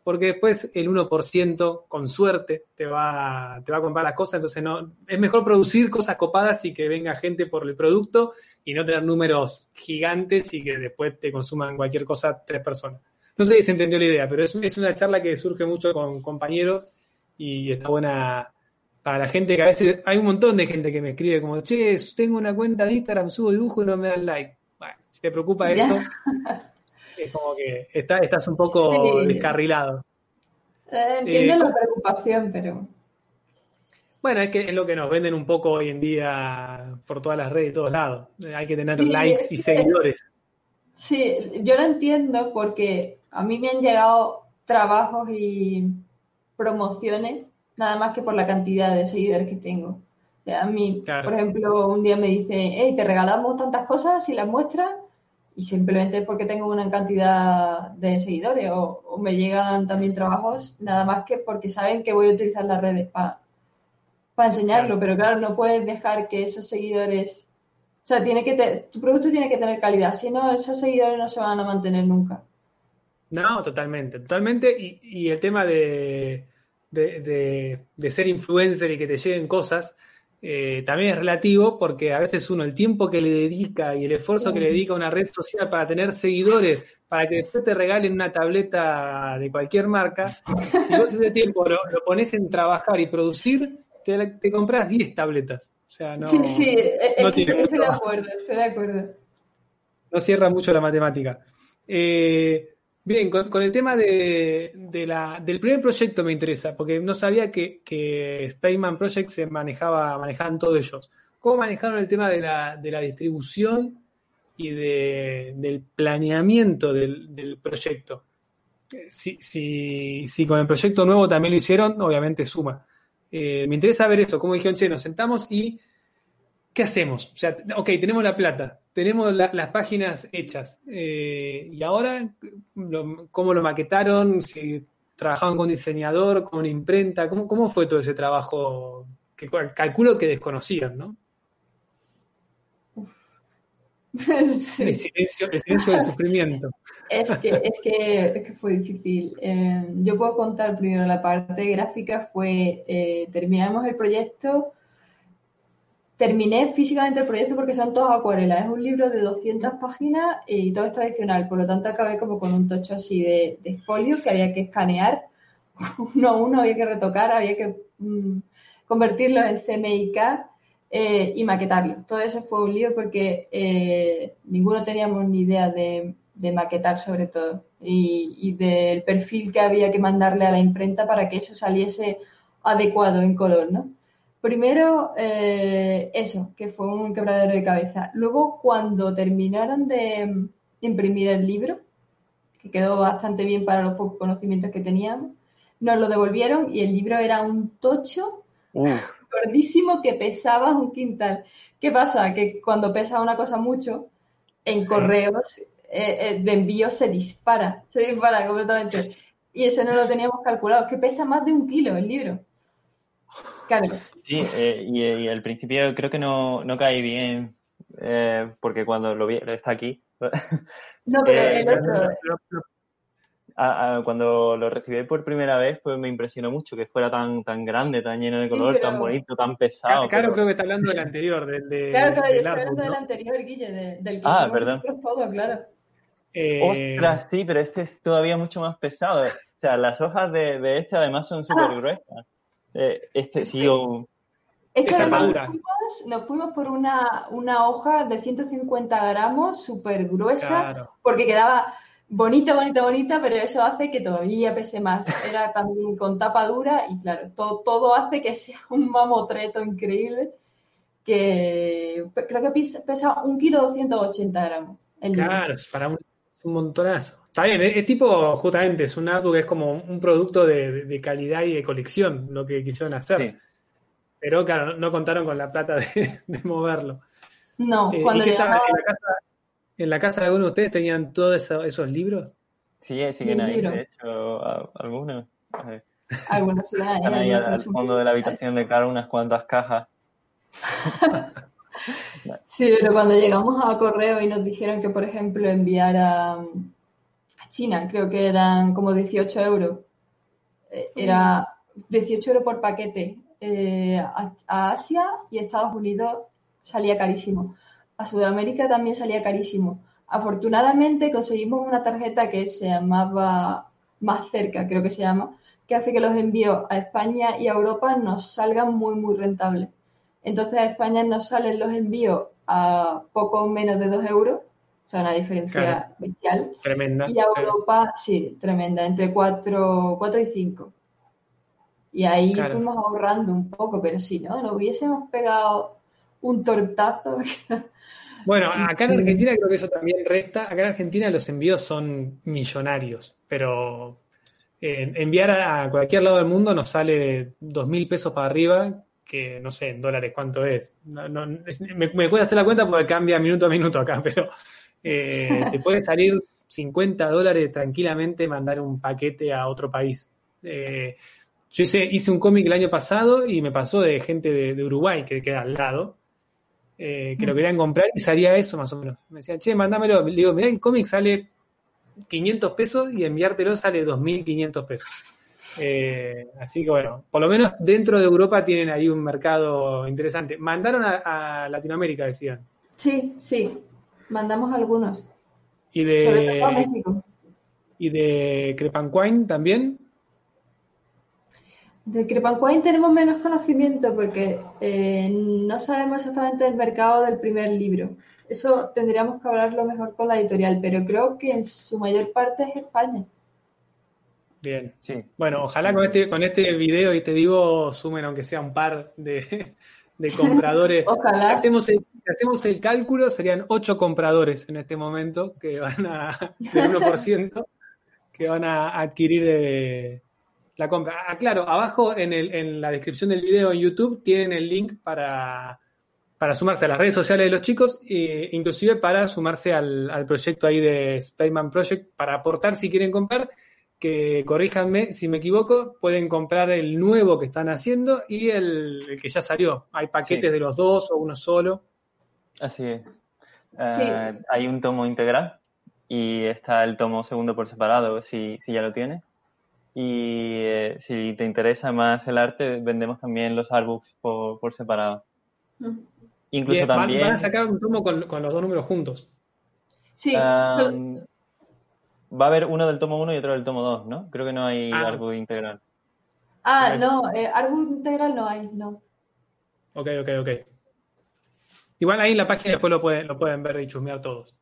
porque después el 1% con suerte te va, te va a comprar las cosas, entonces no, es mejor producir cosas copadas y que venga gente por el producto y no tener números gigantes y que después te consuman cualquier cosa tres personas. No sé si se entendió la idea, pero es, es una charla que surge mucho con compañeros y está buena para la gente que a veces hay un montón de gente que me escribe como, che, tengo una cuenta de Instagram, subo dibujo y no me dan like. Bueno, si te preocupa eso, es como que estás un poco descarrilado. Eh, entiendo eh, la preocupación, pero... Bueno, es que es lo que nos venden un poco hoy en día por todas las redes y todos lados. Hay que tener likes y seguidores. Sí, yo lo entiendo porque a mí me han llegado trabajos y promociones nada más que por la cantidad de seguidores que tengo. a mí, por ejemplo, un día me dice, hey, te regalamos tantas cosas y las muestras, y simplemente es porque tengo una cantidad de seguidores, o, me llegan también trabajos, nada más que porque saben que voy a utilizar las redes para enseñarlo, pero claro, no puedes dejar que esos seguidores, o sea, tiene que tu producto tiene que tener calidad, si no, esos seguidores no se van a mantener nunca. No, totalmente, totalmente, y el tema de de, ser influencer y que te lleguen cosas, eh, también es relativo porque a veces uno el tiempo que le dedica y el esfuerzo que le dedica a una red social para tener seguidores, para que después te regalen una tableta de cualquier marca, si vos ese tiempo lo, pones en trabajar y producir, te, compras 10 tabletas. O sea, no, sí, sí, estoy de acuerdo, estoy de acuerdo. No cierra mucho la matemática. Eh, Bien, con, el tema de, la, del primer proyecto me interesa, porque no sabía que, que Spaceman Project se manejaba, manejaban todos ellos. ¿Cómo manejaron el tema de la, de la distribución y de, del planeamiento del, proyecto? Si, si, si, con el proyecto nuevo también lo hicieron, obviamente suma. Eh, me interesa ver eso, como dijeron, che, nos sentamos y ¿qué hacemos? O sea, ok, tenemos la plata, tenemos las páginas hechas. Eh, y ahora, ¿cómo lo maquetaron? Si trabajaban con diseñador, con imprenta, ¿cómo, cómo fue todo ese trabajo? Que calculo que desconocían, ¿no? El, silencio, el silencio del sufrimiento. Es que, es que, es que fue difícil. Eh, yo puedo contar primero la parte gráfica. Fue, eh, terminamos el proyecto terminé físicamente el proyecto porque son todas acuarelas. Es un libro de 200 páginas y todo es tradicional, por lo tanto acabé como con un tocho así de, folio que había que escanear uno a uno, había que retocar, había que mm, convertirlo en CMYK eh, y maquetarlo. Todo eso fue un lío porque eh, ninguno teníamos ni idea de, maquetar sobre todo y, y del perfil que había que mandarle a la imprenta para que eso saliese adecuado en color, ¿no? Primero, eh, eso, que fue un quebradero de cabeza. Luego, cuando terminaron de imprimir el libro, que quedó bastante bien para los pocos conocimientos que teníamos, nos lo devolvieron y el libro era un tocho gordísimo que pesaba un quintal. ¿Qué pasa? Que cuando pesa una cosa mucho, en correos eh, eh, de envío se dispara, se dispara completamente. Y eso no lo teníamos calculado, que pesa más de un kilo el libro. Sí, eh, y, al principio creo que no, no caí bien, eh, porque cuando lo vi, está aquí. No, pero eh, el otro. cuando lo recibí por primera vez, pues me impresionó mucho que fuera tan, tan grande, tan lleno de color, tan bonito, tan pesado. Claro, creo que está hablando del anterior, del de, Claro, claro, yo estoy hablando del anterior, Guille, del que Ah, perdón. todo, claro. Ostras, sí, pero este es todavía mucho más pesado. O sea, las hojas de, de este además son súper gruesas. Eh, este sí nos fuimos, por una, una, hoja de 150 gramos, súper gruesa, porque quedaba bonita, bonita, bonita, pero eso hace que todavía pese más. Era también con tapa dura y claro, todo, todo hace que sea un mamotreto increíble que creo que pesa un kilo 280 gramos. claro, es para un, montonazo. Está bien, es, tipo, justamente, es un artbook, es como un producto de, calidad y de colección, lo que quisieron hacer. Pero claro, no contaron con la plata de, moverlo. No, eh, cuando llegaba... en, la casa, en la casa de alguno de ustedes tenían todos esos, libros. Sí, siguen ahí, de hecho, algunos. Algunos sí, Están ahí al fondo de la habitación de cara unas cuantas cajas sí, pero cuando llegamos a correo y nos dijeron que, por ejemplo, enviar a, China, creo que eran como 18 euros, eh, era 18 euros por paquete. Eh, a, Asia y Estados Unidos salía carísimo. A Sudamérica también salía carísimo. Afortunadamente conseguimos una tarjeta que se llamaba Más Cerca, creo que se llama, que hace que los envíos a España y a Europa nos salgan muy, muy rentables. Entonces a España nos salen los envíos a poco menos de 2 euros, o sea, una diferencia especial. Tremenda. Y a Europa, sí, tremenda, entre 4, 4 y 5. Y ahí fuimos ahorrando un poco, pero si no, nos hubiésemos pegado un tortazo. Bueno, acá en Argentina creo que eso también resta. Acá en Argentina los envíos son millonarios, pero eh, enviar a cualquier lado del mundo nos sale dos mil pesos para arriba, que no sé en dólares cuánto es. me, puede hacer la cuenta porque cambia minuto a minuto acá, pero eh, te puede salir 50 dólares tranquilamente mandar un paquete a otro país. Eh, yo hice, hice un cómic el año pasado y me pasó de gente de, Uruguay que queda al lado, eh, que lo mm. querían comprar y salía eso más o menos. Me decían, che, mándamelo. Le digo, mirá, el cómic sale 500 pesos y enviártelo sale 2.500 pesos. Eh, así que bueno, por lo menos dentro de Europa tienen ahí un mercado interesante. Mandaron a, Latinoamérica, decían. Sí, sí, mandamos algunos. ¿Y de, México. ¿Y de Crepanquine también? De Crepanquine tenemos menos conocimiento porque eh, no sabemos exactamente el mercado del primer libro. Eso tendríamos que hablarlo mejor con la editorial, pero creo que en su mayor parte es España. Bien, sí. Bueno, ojalá con este, con este video y te digo sumen aunque sea un par de, compradores. ojalá. Si hacemos, el, hacemos el cálculo, serían ocho compradores en este momento que van a, del 1%, que van a adquirir eh, la compra. Ah, claro, abajo en, el, en la descripción del video en YouTube tienen el link para, para sumarse a las redes sociales de los chicos, e inclusive para sumarse al, al proyecto ahí de Spaceman Project, para aportar si quieren comprar que corríjanme si me equivoco, pueden comprar el nuevo que están haciendo y el, que ya salió. Hay paquetes de los dos o uno solo. Así es. Eh, hay un tomo integral y está el tomo segundo por separado, si, si ya lo tienes. Y eh, si te interesa más el arte, vendemos también los artbooks por, por separado. Mm. Incluso también. Van, a sacar un tomo con, los dos números juntos. Sí. Va a haber uno del tomo 1 y otro del tomo 2, ¿no? Creo que no hay ah. integral. Ah, no, eh, integral no hay, no. Ok, ok, ok. Igual ahí en la página después lo pueden, lo pueden ver y chusmear todos.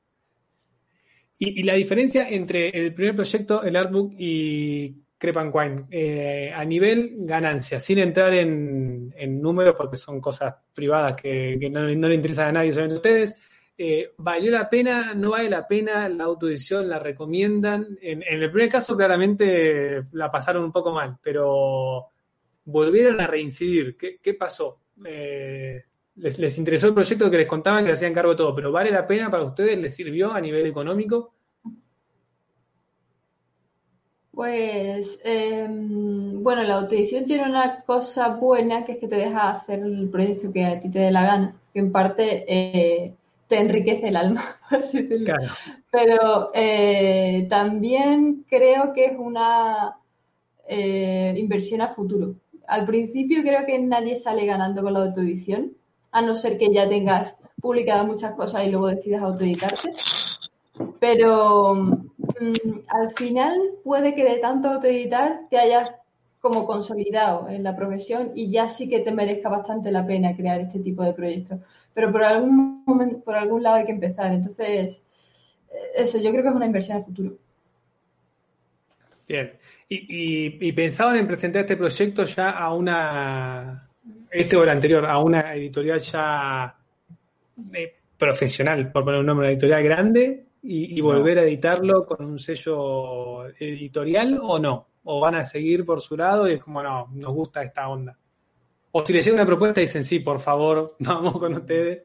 Y, la diferencia entre el primer proyecto, el artbook y Crepanquine, eh, a nivel ganancia, sin entrar en, números porque son cosas privadas que, no, no, le interesan a nadie, solamente a ustedes, eh, ¿valió la pena? ¿No vale la pena? ¿La autoedición la recomiendan? En, el primer caso claramente la pasaron un poco mal, pero volvieron a reincidir. ¿Qué, pasó? Eh, les, interesó el proyecto que les contaban que hacían cargo de todo, pero ¿vale la pena para ustedes? ¿Les sirvió a nivel económico? Pues, em, bueno, la autoedición tiene una cosa buena que es que te deja hacer el proyecto que a ti te dé la gana, que en parte eh, te enriquece el alma, Pero eh, también creo que es una eh, inversión a futuro. Al principio creo que nadie sale ganando con la autoedición, a no ser que ya tengas publicadas muchas cosas y luego decidas autoeditarte. Pero al final puede que de tanto autoeditar te hayas como consolidado en la profesión y ya sí que te merezca bastante la pena crear este tipo de proyectos. Pero por algún momento, por algún lado hay que empezar. Entonces, eso yo creo que es una inversión al futuro. Bien. Y, y, pensaban en presentar este proyecto ya a una, este o el anterior, a una editorial ya eh, profesional, por poner un nombre, una editorial grande, y, volver a editarlo con un sello editorial o no? ¿O van a seguir por su lado y es como, no, nos gusta esta onda? O si les llega una propuesta y dicen, sí, por favor, vamos con ustedes.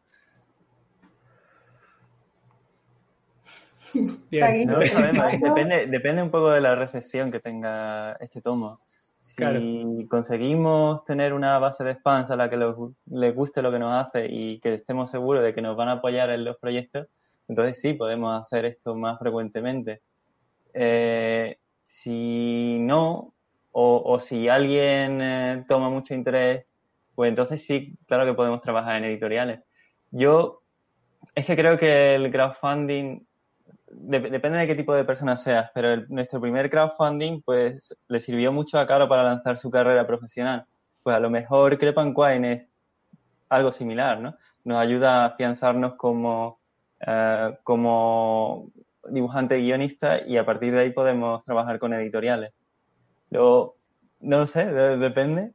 depende, depende un poco de la recepción que tenga este tomo. Si conseguimos tener una base de fans a la que les guste lo que nos hace y que estemos seguros de que nos van a apoyar en los proyectos, entonces sí, podemos hacer esto más frecuentemente. Eh, si no, o, si alguien eh, toma mucho interés, pues entonces sí, claro que podemos trabajar en editoriales. Yo es que creo que el crowdfunding depende de qué tipo de persona seas, pero nuestro primer crowdfunding pues le sirvió mucho a Caro para lanzar su carrera profesional. Pues a lo mejor Crepan es algo similar, ¿no? Nos ayuda a afianzarnos como eh, como dibujante guionista y a partir de ahí podemos trabajar con editoriales. Luego, no sé, depende.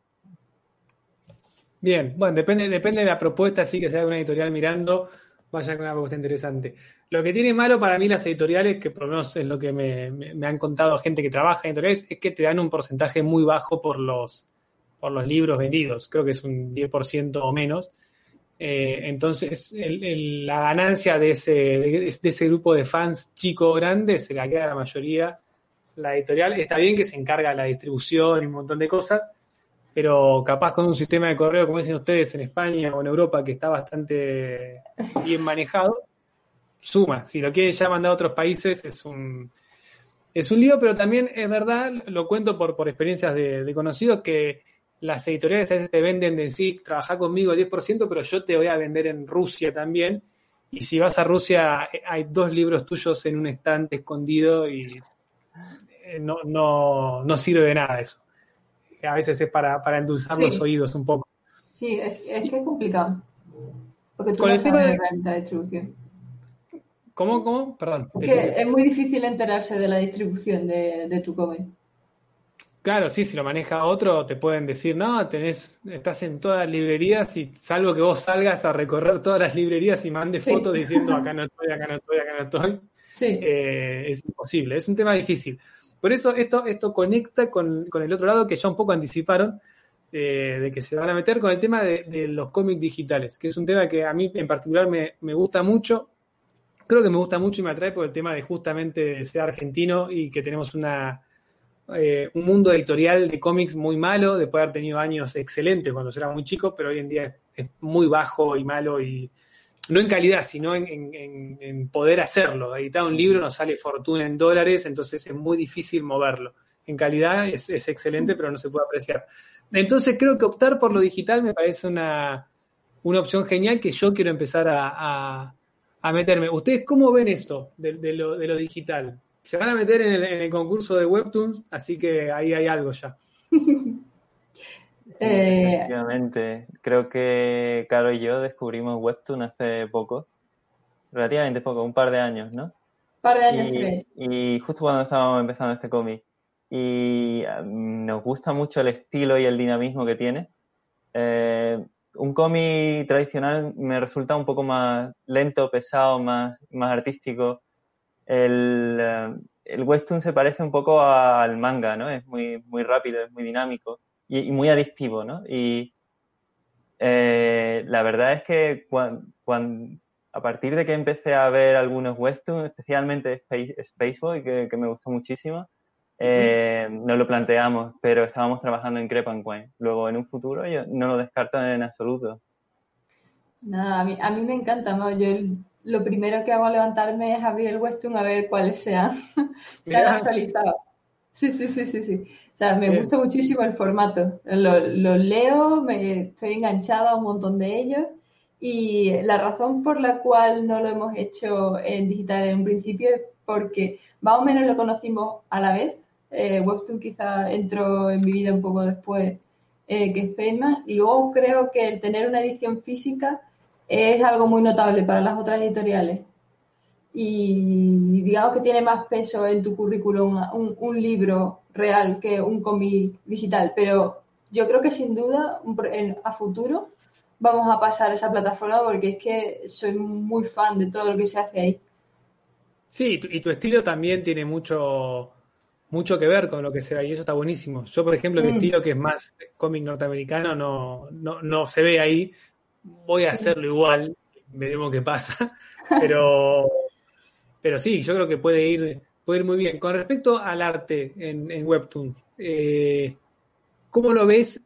Bien, bueno, depende, depende de la propuesta, sí que sea de una editorial mirando, vaya con una propuesta interesante. Lo que tiene malo para mí las editoriales, que por lo menos es lo que me, me, han contado gente que trabaja en editoriales, es que te dan un porcentaje muy bajo por los, por los libros vendidos. Creo que es un 10% o menos. Eh, entonces, la ganancia de ese, de, ese grupo de fans chico grande se la queda la mayoría. La editorial está bien que se encarga de la distribución y un montón de cosas, pero capaz con un sistema de correo, como dicen ustedes, en España o en Europa, que está bastante bien manejado, suma. Si lo quieren ya mandar a otros países, es un, es un lío, pero también es verdad, lo cuento por, por experiencias de conocidos, que las editoriales a veces te venden de sí, trabaja conmigo el 10%, pero yo te voy a vender en Rusia también. Y si vas a Rusia, hay dos libros tuyos en un estante escondido y eh, no, no, no sirve de nada eso. A veces es para, para endulzar los oídos un poco. Sí, es, es que es complicado. Porque tú Con el tema de la distribución. ¿Cómo, cómo? Perdón. Que es muy difícil enterarse de la distribución de, de tu cómic. Claro, sí, si lo maneja otro, te pueden decir, no, tenés, estás en todas las librerías y salvo que vos salgas a recorrer todas las librerías y mandes fotos diciendo acá no estoy, acá no estoy, acá no estoy, eh, es imposible, es un tema difícil. Por eso esto, esto conecta con, el otro lado que ya un poco anticiparon, eh, de que se van a meter con el tema de, los cómics digitales, que es un tema que a mí en particular me, me gusta mucho. Creo que me gusta mucho y me atrae por el tema de justamente ser argentino y que tenemos una eh, un mundo editorial de cómics muy malo, después de haber tenido años excelentes cuando yo era muy chico, pero hoy en día es, muy bajo y malo y no en calidad, sino en, poder hacerlo. Editar un libro nos sale fortuna en dólares, entonces es muy difícil moverlo. En calidad es, excelente, pero no se puede apreciar. Entonces creo que optar por lo digital me parece una, opción genial que yo quiero empezar a, meterme. ¿Ustedes cómo ven esto de, lo, de lo digital? Se van a meter en el, concurso de Webtoons, así que ahí hay algo ya. Eh, efectivamente. Creo que Caro y yo descubrimos Webtoon hace poco, relativamente poco, un par de años, ¿no? Un par de años, y, y justo cuando estábamos empezando este cómic. Y um, nos gusta mucho el estilo y el dinamismo que tiene. Eh, un cómic tradicional me resulta un poco más lento, pesado, más, más artístico el, eh, el western se parece un poco al manga, ¿no? Es muy, muy rápido, es muy dinámico y, muy adictivo, ¿no? Y eh, la verdad es que cuando, a partir de que empecé a ver algunos westerns, especialmente Spaceboy, que, que me gustó muchísimo, eh, nos lo planteamos, pero estábamos trabajando en Crepancoin. Luego, en un futuro, yo no lo descarto en absoluto. Nada, a mí, a mí me encanta, ¿no? Yo lo primero que hago al levantarme es abrir el Western a ver cuáles sean, se han actualizado. Sí, sí, sí, sí, sí. O sea, me gusta muchísimo el formato. Lo, leo, me estoy enganchada a un montón de ellos. Y la razón por la cual no lo hemos hecho en digital en un principio es porque más o menos lo conocimos a la vez, Eh, Webtoon quizá entró en mi vida un poco después eh, que Spaceman. Y luego creo que el tener una edición física es algo muy notable para las otras editoriales. Y digamos que tiene más peso en tu currículum un, libro real que un cómic digital. Pero yo creo que sin duda a futuro vamos a pasar a esa plataforma porque es que soy muy fan de todo lo que se hace ahí. Sí, y tu estilo también tiene mucho, mucho que ver con lo que se ve y eso está buenísimo. Yo, por ejemplo, mi mm. estilo que es más cómic norteamericano no, no, no se ve ahí. Voy a hacerlo igual, veremos qué pasa. Pero, pero sí, yo creo que puede ir, puede ir muy bien. Con respecto al arte en, en Webtoon, eh, ¿cómo lo ves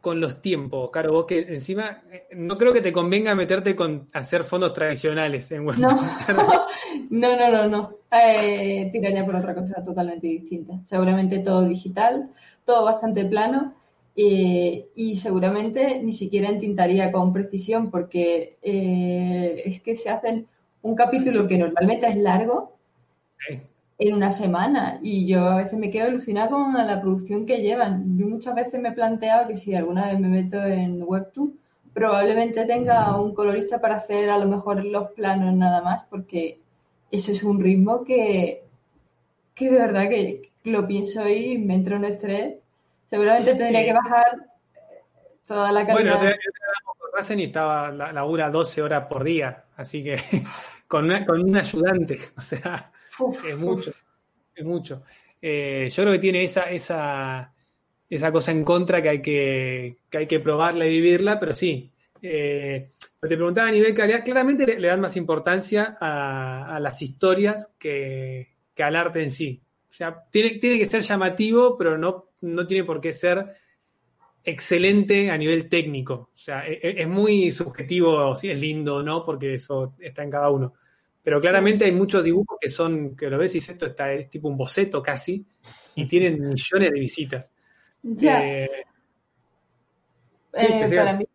con los tiempos, Caro, vos que encima eh, no creo que te convenga meterte con hacer fondos tradicionales en web. No, no, no, no, eh, tiraría por otra cosa totalmente distinta. Seguramente todo digital, todo bastante plano eh, y seguramente ni siquiera entintaría con precisión porque es que se hacen un capítulo que normalmente es largo. Sí en una semana y yo a veces me quedo alucinada con la producción que llevan. Yo muchas veces me he planteado que si alguna vez me meto en Webtoon, probablemente tenga un colorista para hacer a lo mejor los planos nada más, porque eso es un ritmo que, que de verdad que lo pienso y me entro en estrés. Seguramente tendría que bajar toda la calidad. Bueno, yo, y estaba, la, labura 12 horas por día, así que con, con un ayudante, o sea es mucho, es mucho. Eh, yo creo que tiene esa, esa, esa cosa en contra que hay que, que hay que probarla y vivirla, pero sí. Eh, te preguntaba a nivel calidad, claramente le, dan más importancia a, las historias que, al arte en sí. O sea, tiene, tiene que ser llamativo, pero no, no tiene por qué ser excelente a nivel técnico. O sea, es, es muy subjetivo si es lindo o no, porque eso está en cada uno. Pero claramente hay muchos dibujos que son, que lo ves y esto está, es tipo un boceto casi, y tienen millones de visitas. Ya. Eh, eh,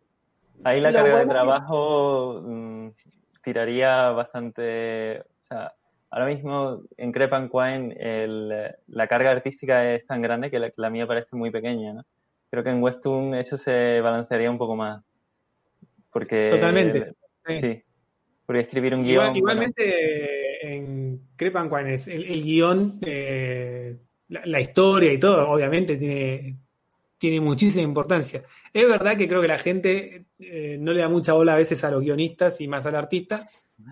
Ahí la carga de trabajo mm, tiraría bastante. O sea, ahora mismo en Crepan Quine la carga artística es tan grande que la, mía parece muy pequeña, ¿no? Creo que en Westun eso se balancearía un poco más. Porque. Totalmente. sí por escribir un guion. igualmente en Crepan es el, el guion, eh, la, historia y todo, obviamente tiene, tiene muchísima importancia. Es verdad que creo que la gente eh, no le da mucha bola a veces a los guionistas y más al artista,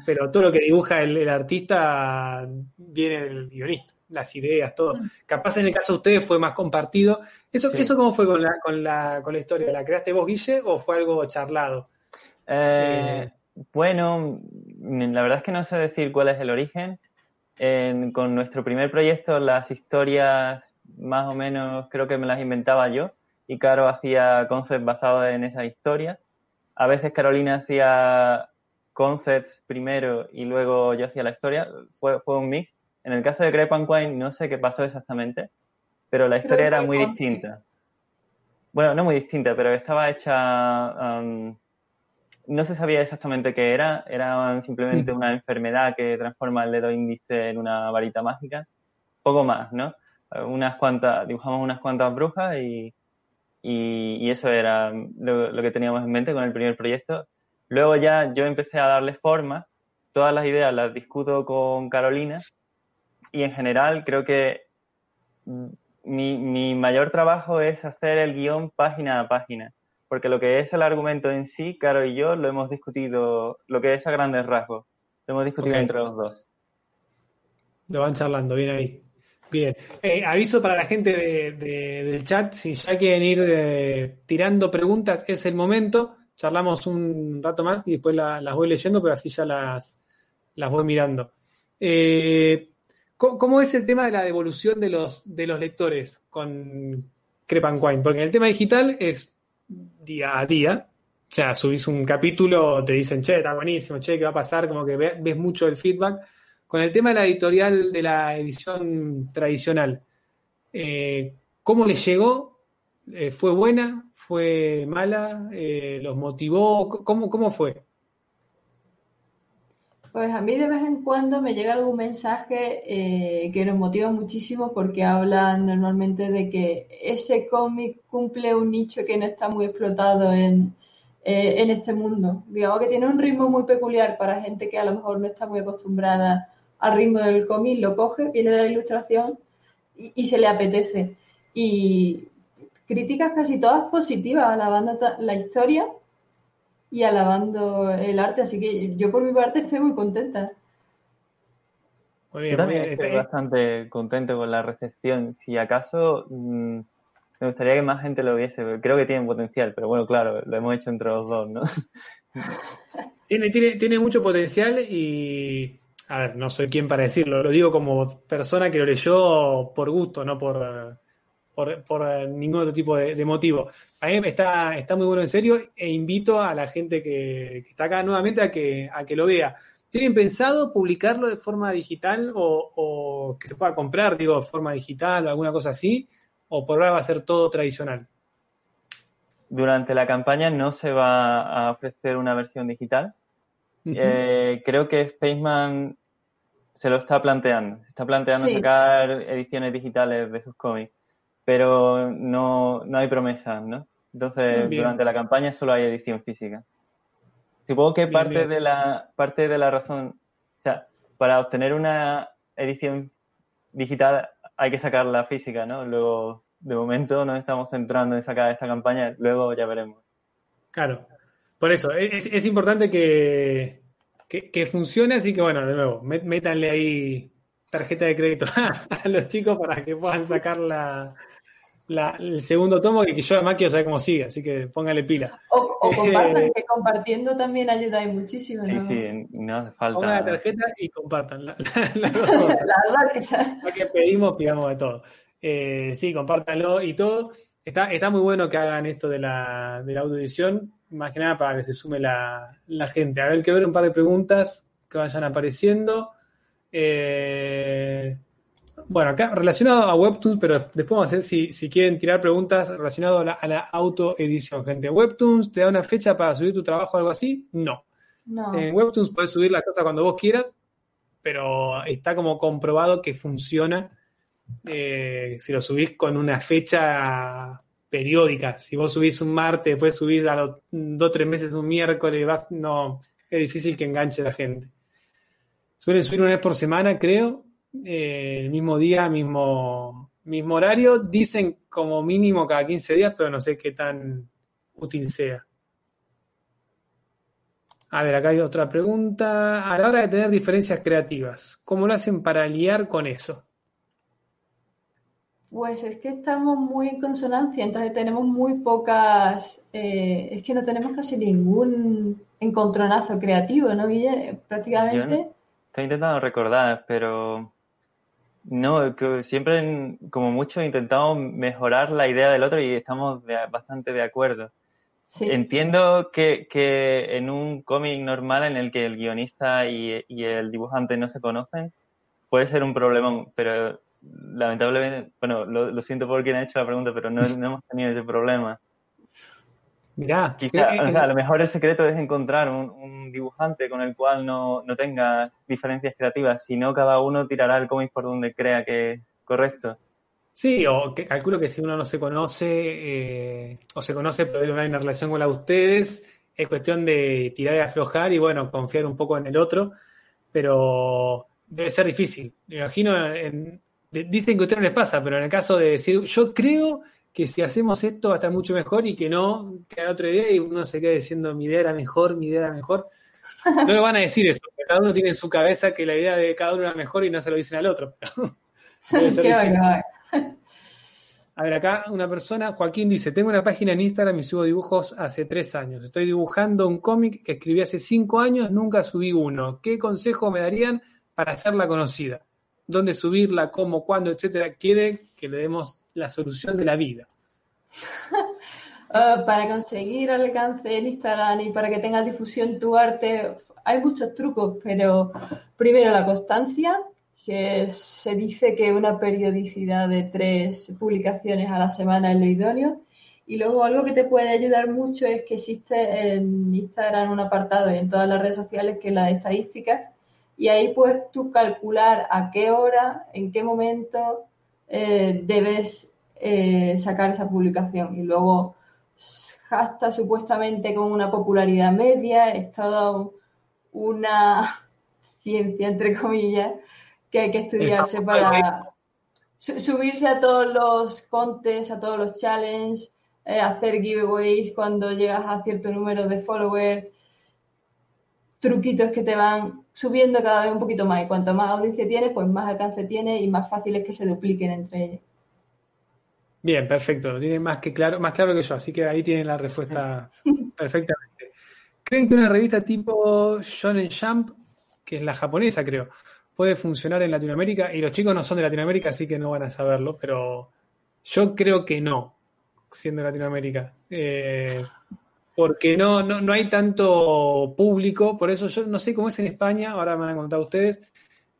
pero todo lo que dibuja el, artista viene del guionista, las ideas, todo. Mm. Capaz en el caso de ustedes fue más compartido. ¿Eso, ¿eso cómo fue con la, con, la, con la historia? ¿La creaste vos, Guille, o fue algo charlado? Eh, bueno, la verdad es que no sé decir cuál es el origen. Con nuestro primer proyecto, las historias más o menos creo que me las inventaba yo y Caro hacía concepts basados en esa historia. A veces Carolina hacía concepts primero y luego yo hacía la historia. Fue, fue un mix. En el caso de Crepe and no sé qué pasó exactamente, pero la historia era muy distinta. Bueno, no muy distinta, pero estaba hecha um, no se sabía exactamente qué era, era simplemente mm. una enfermedad que transforma el dedo índice en una varita mágica, poco más, ¿no? Unas cuantas, dibujamos unas cuantas brujas y, y, eso era lo, que teníamos en mente con el primer proyecto. Luego ya yo empecé a darle forma, todas las ideas las discuto con Carolina y en general creo que mi, mi mayor trabajo es hacer el guion página a página porque lo que es el argumento en sí, Caro y yo lo hemos discutido, lo que es a grandes rasgos, lo hemos discutido entre los dos. Lo van charlando, bien ahí. Bien. Eh, aviso para la gente del chat, si ya quieren ir eh, tirando preguntas, es el momento. Charlamos un rato más y después las voy leyendo, pero así ya las, las voy mirando. Eh, ¿cómo, es el tema de la devolución de los, de los lectores con Crepanquine? Porque en el tema digital es día a día. O sea, subís un capítulo, te dicen, che, está buenísimo, che, ¿qué va a pasar? Como que ves, mucho el feedback. Con el tema de la editorial de la edición tradicional, eh, ¿cómo les llegó? Eh, ¿Fue buena? ¿Fue mala? Eh, ¿Los motivó? ¿Cómo, cómo fue? Pues a mí de vez en cuando me llega algún mensaje eh, que nos motiva muchísimo porque hablan normalmente de que ese cómic cumple un nicho que no está muy explotado en, eh, en este mundo. Digamos que tiene un ritmo muy peculiar para gente que a lo mejor no está muy acostumbrada al ritmo del cómic, lo coge, viene de la ilustración y, y se le apetece. Y críticas casi todas positivas, alabando la historia y alabando el arte, así que yo por mi parte estoy muy contenta. Muy bien, yo también estoy bastante contento con la recepción. Si acaso mm, me gustaría que más gente lo viese, creo que tiene potencial, pero bueno, claro, lo hemos hecho entre los dos, ¿no? tiene, tiene, tiene mucho potencial y, a ver, no soy quien para decirlo, lo digo como persona que lo leyó por gusto, no por por, por eh, ningún otro tipo de, motivo. A mí está, está muy bueno en serio e invito a la gente que, está acá nuevamente a que, a que lo vea. ¿Tienen pensado publicarlo de forma digital o, que se pueda comprar, digo, de forma digital o alguna cosa así? ¿O por ahora va a ser todo tradicional? Durante la campaña no se va a ofrecer una versión digital. Eh, creo que Spaceman se lo está planteando. Se está planteando sacar ediciones digitales de sus cómics pero no, no hay promesas, ¿no? Entonces, durante la campaña solo hay edición física. Supongo que parte, De la, parte de la razón, o sea, para obtener una edición digital hay que sacar la física, ¿no? Luego, de momento nos estamos centrando en sacar esta campaña, luego ya veremos. Claro, por eso, es, es importante que, que, que, funcione, así que bueno, de nuevo, métanle ahí tarjeta de crédito a los chicos para que puedan sacar la, el segundo tomo que yo además quiero saber cómo sigue, así que póngale pila. O, o compartan, que compartiendo también ayuda muchísimo. Sí, sí, no hace falta. Pongan la tarjeta y compartan. La, las dos cosas. Lo que pedimos, pidamos de todo. Eh, sí, compártanlo y todo. Está, está muy bueno que hagan esto de la, de la audiovisión, más que nada para que se sume la, la gente. A ver, que ver un par de preguntas que vayan apareciendo. Eh, bueno, acá relacionado a Webtoons, pero después vamos a hacer si, si quieren tirar preguntas relacionadas a la, a la autoedición, gente. ¿Webtoons te da una fecha para subir tu trabajo o algo así? No. En Webtoons puedes subir las cosas cuando vos quieras, pero está como comprobado que funciona eh, si lo subís con una fecha periódica. Si vos subís un martes, después subís a los dos o tres meses un miércoles, vas, no, es difícil que enganche a la gente. Suelen subir una vez por semana, creo, eh, el mismo día, mismo, mismo horario. Dicen como mínimo cada 15 días, pero no sé qué tan útil sea. A ver, acá hay otra pregunta. A la hora de tener diferencias creativas, ¿cómo lo hacen para liar con eso? Pues es que estamos muy en consonancia, entonces tenemos muy pocas, eh, es que no tenemos casi ningún encontronazo creativo, ¿no, Guille? Prácticamente. estoy intentando recordar, pero no, que siempre, como mucho, intentamos mejorar la idea del otro y estamos bastante de acuerdo. Entiendo que, que, en un cómic normal en el que el guionista y, el dibujante no se conocen, puede ser un problema, pero lamentablemente, bueno, lo, siento por quien ha hecho la pregunta, pero no, no hemos tenido ese problema. Mirá. Quizá, o sea, a lo mejor el secreto es encontrar un, dibujante con el cual no, no, tenga diferencias creativas, sino cada uno tirará el cómic por donde crea que es correcto. Sí, o que, calculo que si uno no se conoce, eh, o se conoce pero no hay una relación con la de ustedes, es cuestión de tirar y aflojar y bueno, confiar un poco en el otro, pero debe ser difícil. Me imagino, dicen que a ustedes no les pasa, pero en el caso de decir, yo creo que si hacemos esto va a estar mucho mejor y que no, que hay otra idea y uno se quede diciendo mi idea era mejor, mi idea era mejor. No le van a decir eso, porque cada uno tiene en su cabeza que la idea de cada uno era mejor y no se lo dicen al otro. a ver, acá una persona, Joaquín dice, tengo una página en Instagram y subo dibujos hace tres años. Estoy dibujando un cómic que escribí hace cinco años, nunca subí uno. ¿Qué consejo me darían para hacerla conocida? ¿Dónde subirla? ¿Cómo? ¿Cuándo? Etcétera. Quiere que le demos la solución de la vida? Ah, para conseguir alcance en Instagram y para que tenga difusión tu arte, hay muchos trucos, pero primero la constancia, que se dice que una periodicidad de tres publicaciones a la semana es lo idóneo. Y luego algo que te puede ayudar mucho es que existe en Instagram un apartado en todas las redes sociales que es la de estadísticas y ahí puedes tú calcular a qué hora, en qué momento eh, debes eh, sacar esa publicación. Y luego hasta supuestamente con una popularidad media, es toda una ciencia, entre comillas, que hay que estudiarse para subirse a todos los contes, a todos los challenges, eh, hacer giveaways cuando llegas a cierto número de followers, truquitos que te van subiendo cada vez un poquito más. Y cuanto más audiencia tiene, pues más alcance tiene y más fácil es que se dupliquen entre ellos. Bien, perfecto. Lo tienen más que claro, más claro que yo, así que ahí tienen la respuesta perfectamente. ¿Creen que una revista tipo Shonen Jump, que es la japonesa, creo, puede funcionar en Latinoamérica? Y los chicos no son de Latinoamérica, así que no van a saberlo, pero yo creo que no, siendo Latinoamérica. Eh, porque no, no, no hay tanto público, por eso yo no sé cómo es en España, ahora me van a contar ustedes.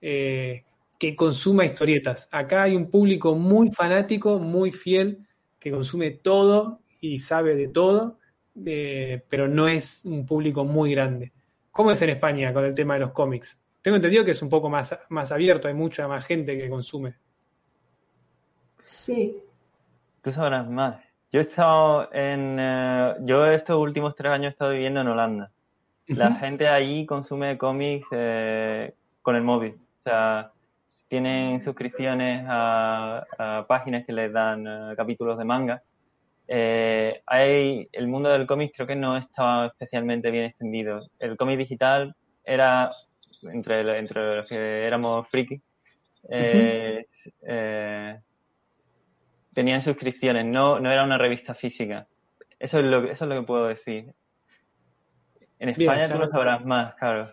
Eh, que consuma historietas. Acá hay un público muy fanático, muy fiel, que consume todo y sabe de todo, eh, pero no es un público muy grande. ¿Cómo es en España con el tema de los cómics? Tengo entendido que es un poco más, más abierto, hay mucha más gente que consume. Sí. Tú sabrás más. Yo he estado en. Eh, yo estos últimos tres años he estado viviendo en Holanda. La gente ahí consume cómics eh, con el móvil. O sea, tienen suscripciones a, páginas que les dan eh, capítulos de manga. Eh, hay, el mundo del cómic creo que no estaba especialmente bien extendido. El cómic digital era, entre, entre los que éramos friki, tenían suscripciones, no, no era una revista física. Eso es lo, eso es lo que puedo decir. En España tú lo sabrás más, claro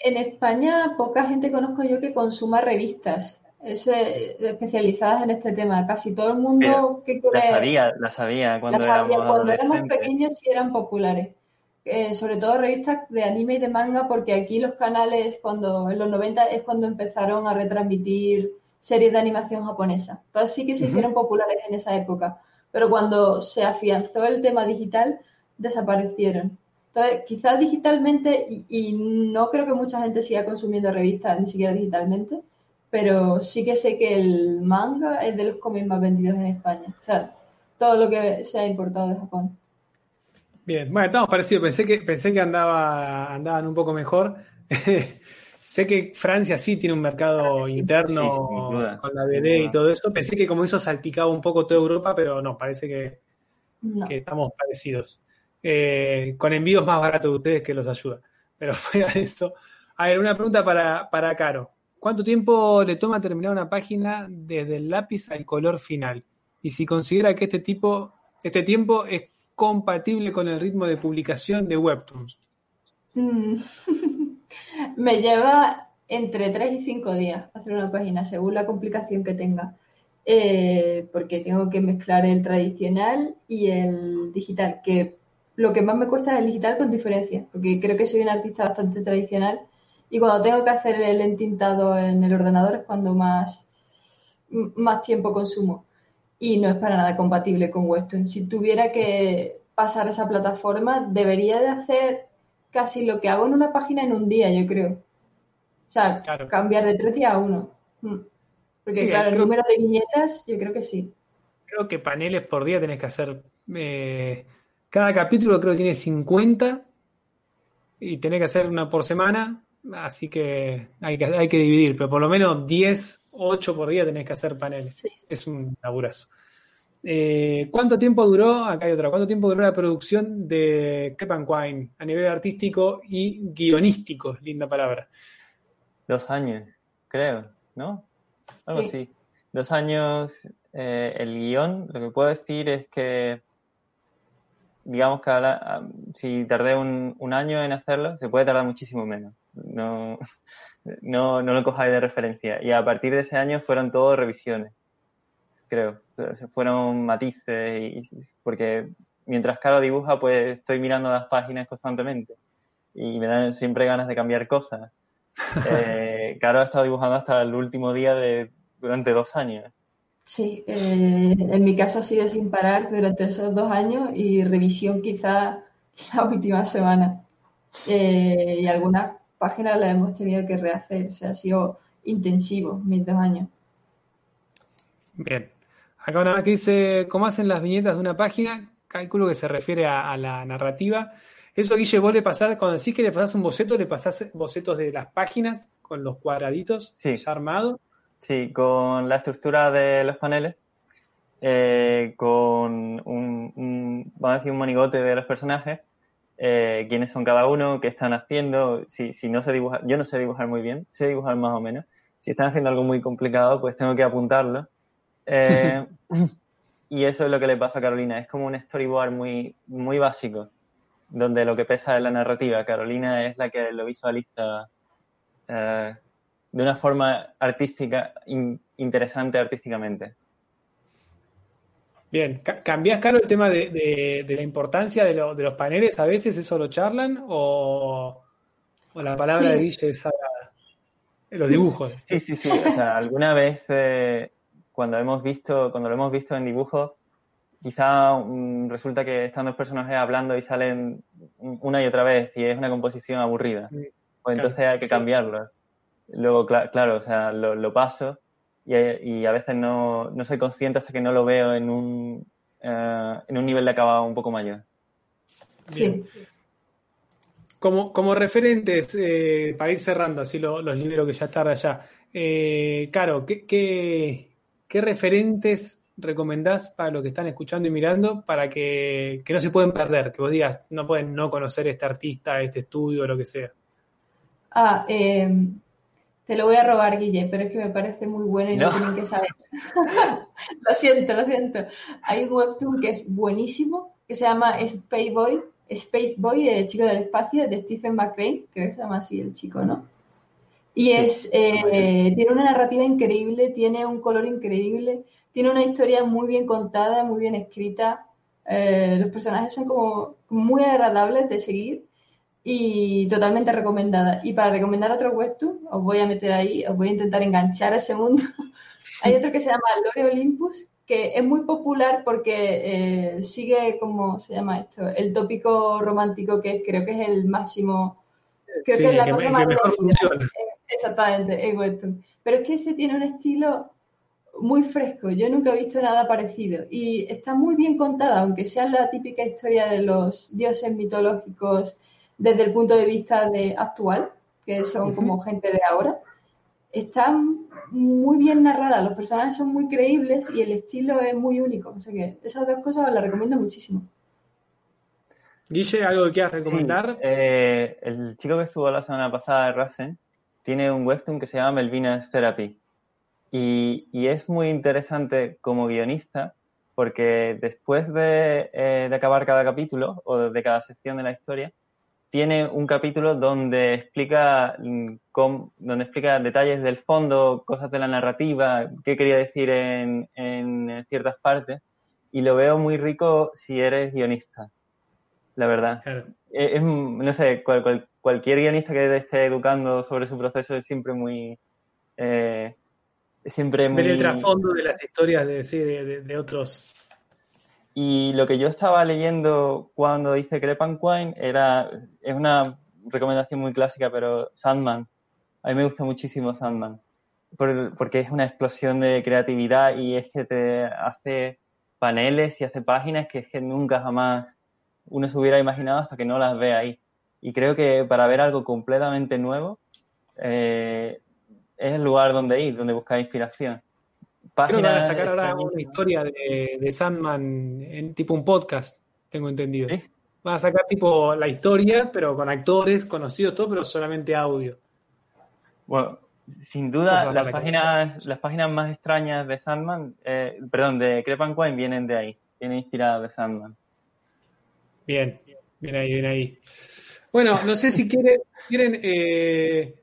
en España poca gente conozco yo que consuma revistas especializadas en este tema. Casi todo el mundo que La sabía, la sabía cuando, éramos, pequeños sí eran populares. Eh, sobre todo revistas de anime y de manga, porque aquí los canales, cuando en los 90 es cuando empezaron a retransmitir series de animación japonesa. Entonces sí que se hicieron populares en esa época. Pero cuando se afianzó el tema digital, desaparecieron. Entonces, quizás digitalmente, y, no creo que mucha gente siga consumiendo revistas ni siquiera digitalmente, pero sí que sé que el manga es de los cómics más vendidos en España. O sea, todo lo que se ha importado de Japón. Bien, bueno, estamos parecidos. Pensé que, pensé que andaba, andaban un poco mejor. sé que Francia sí tiene un mercado interno con la BD y todo eso. Pensé que como eso salpicaba un poco toda Europa, pero no, parece que, que estamos parecidos. Eh, con envíos más baratos de ustedes que los ayuda. Pero fuera de esto, a ver, una pregunta para, para Caro. ¿Cuánto tiempo le toma terminar una página desde el lápiz al color final? Y si considera que este tipo, este tiempo es compatible con el ritmo de publicación de Webtoons. Mm. Me lleva entre 3 y 5 días hacer una página, según la complicación que tenga. Eh, porque tengo que mezclar el tradicional y el digital, que lo que más me cuesta es el digital con diferencia, porque creo que soy un artista bastante tradicional y cuando tengo que hacer el entintado en el ordenador es cuando más, más tiempo consumo y no es para nada compatible con Webtoon. Si tuviera que pasar esa plataforma, debería de hacer casi lo que hago en una página en un día, yo creo. O sea, cambiar de tres días a uno. Mm. Porque claro, el número de viñetas, yo creo que sí. Creo que paneles por día tenés que hacer eh, cada capítulo creo que tiene 50 y tenés que hacer una por semana, así que hay que, hay que dividir, pero por lo menos 10, 8 por día tenés que hacer paneles. Es un laburazo. Eh, ¿Cuánto tiempo duró, acá hay otra, cuánto tiempo duró la producción de Crepan Quine a nivel artístico y guionístico? Linda palabra. Dos años, creo, ¿no? Algo así. Dos años, eh, el guion, lo que puedo decir es que digamos que si tardé un, un, año en hacerlo, se puede tardar muchísimo menos. No, no, no lo cojáis de referencia. Y a partir de ese año fueron todo revisiones, creo. Se fueron matices, y, porque mientras Caro dibuja, pues estoy mirando las páginas constantemente. Y me dan siempre ganas de cambiar cosas. Eh, Caro ha estado dibujando hasta el último día de durante dos años. Sí, eh, en mi caso ha sido sin parar durante esos dos años y revisión quizá la última semana. Eh, y algunas páginas las hemos tenido que rehacer. O sea, ha sido intensivo mis dos años. Bien. Acá una vez que dice, ¿cómo hacen las viñetas de una página? Cálculo que se refiere a, la narrativa. Eso, Guille, vos le pasás, cuando decís que le pasás un boceto, le pasás bocetos de las páginas con los cuadraditos ya armados. Sí, con la estructura de los paneles, eh, con un, vamos a decir, un monigote de los personajes, eh, quiénes son cada uno, qué están haciendo, si, si no sé dibujar, yo no sé dibujar muy bien, sé dibujar más o menos. Si están haciendo algo muy complicado, pues tengo que apuntarlo. Eh, y eso es lo que le pasa a Carolina, es como un storyboard muy, muy básico, donde lo que pesa es la narrativa. Carolina es la que lo visualiza de una forma artística, interesante artísticamente. Bien, ¿cambiás, Caro, el tema de, la importancia de, los paneles? ¿A veces eso lo charlan o, la palabra de Guille es sagrada? Los dibujos. Sí, sí, sí. O sea, alguna vez eh, cuando hemos visto, cuando lo hemos visto en dibujos, quizá mm, resulta que están dos personajes hablando y salen una y otra vez y es una composición aburrida. Pues entonces hay que cambiarlo. Luego, claro, o sea, lo, paso y, a veces no, soy consciente hasta que no lo veo en un, eh, en un nivel de acabado un poco mayor. Sí. Como, como referentes, eh, para ir cerrando así los libros que ya tarda ya, eh, Caro, ¿qué, qué, referentes recomendás para los que están escuchando y mirando para que, que, no se pueden perder? Que vos digas, no pueden no conocer este artista, este estudio, lo que sea. Ah, eh, te lo voy a robar, Guille, pero es que me parece muy bueno y no, tienen que saber. lo siento, lo siento. Hay un webtoon que es buenísimo, que se llama Space Boy, Space Boy, el chico del espacio, de Stephen creo que se llama así el chico, ¿no? Y es, eh, tiene una narrativa increíble, tiene un color increíble, tiene una historia muy bien contada, muy bien escrita. Eh, los personajes son como muy agradables de seguir y totalmente recomendada. Y para recomendar otro webtoon, os voy a meter ahí, os voy a intentar enganchar a ese mundo. Hay otro que se llama Lore Olympus, que es muy popular porque eh, sigue, ¿cómo se llama esto? El tópico romántico que creo que es el máximo. Creo que es la cosa más mejor funciona. Exactamente, webtoon. Pero es que ese tiene un estilo muy fresco. Yo nunca he visto nada parecido. Y está muy bien contada, aunque sea la típica historia de los dioses mitológicos desde el punto de vista de actual, que son como gente de ahora, está muy bien narrada, los personajes son muy creíbles y el estilo es muy único. O sea que esas dos cosas las recomiendo muchísimo. Guille, ¿algo que quieras recomendar? Eh, el chico que estuvo la semana pasada de Rasen tiene un webtoon que se llama Melvina's Therapy. Y, es muy interesante como guionista porque después de, eh, de acabar cada capítulo o de cada sección de la historia, tiene un capítulo donde explica, mm, donde explica detalles del fondo, cosas de la narrativa, qué quería decir en, en ciertas partes, y lo veo muy rico si eres guionista, la verdad. E, es, no sé, cualquier guionista que esté educando sobre su proceso es siempre muy... Eh, siempre muy... Ver el trasfondo de las historias de, de, de otros y lo que yo estaba leyendo cuando hice Crepanquine era, es una recomendación muy clásica, pero Sandman. A mí me gusta muchísimo Sandman, porque es una explosión de creatividad y es que te hace paneles y hace páginas que es que nunca jamás uno se hubiera imaginado hasta que no las ve ahí. Y creo que para ver algo completamente nuevo eh, es el lugar donde ir, donde buscar inspiración. Creo que van a sacar ahora una historia de, Sandman en tipo un podcast, tengo entendido. Van a sacar tipo la historia, pero con actores conocidos, todo, pero solamente audio. Bueno, sin duda, las páginas, las páginas más extrañas de Sandman, eh, perdón, de Crepan Coin vienen de ahí, vienen inspiradas de Sandman. Bien, bien ahí, bien ahí. Bueno, no sé si quieren, quieren eh,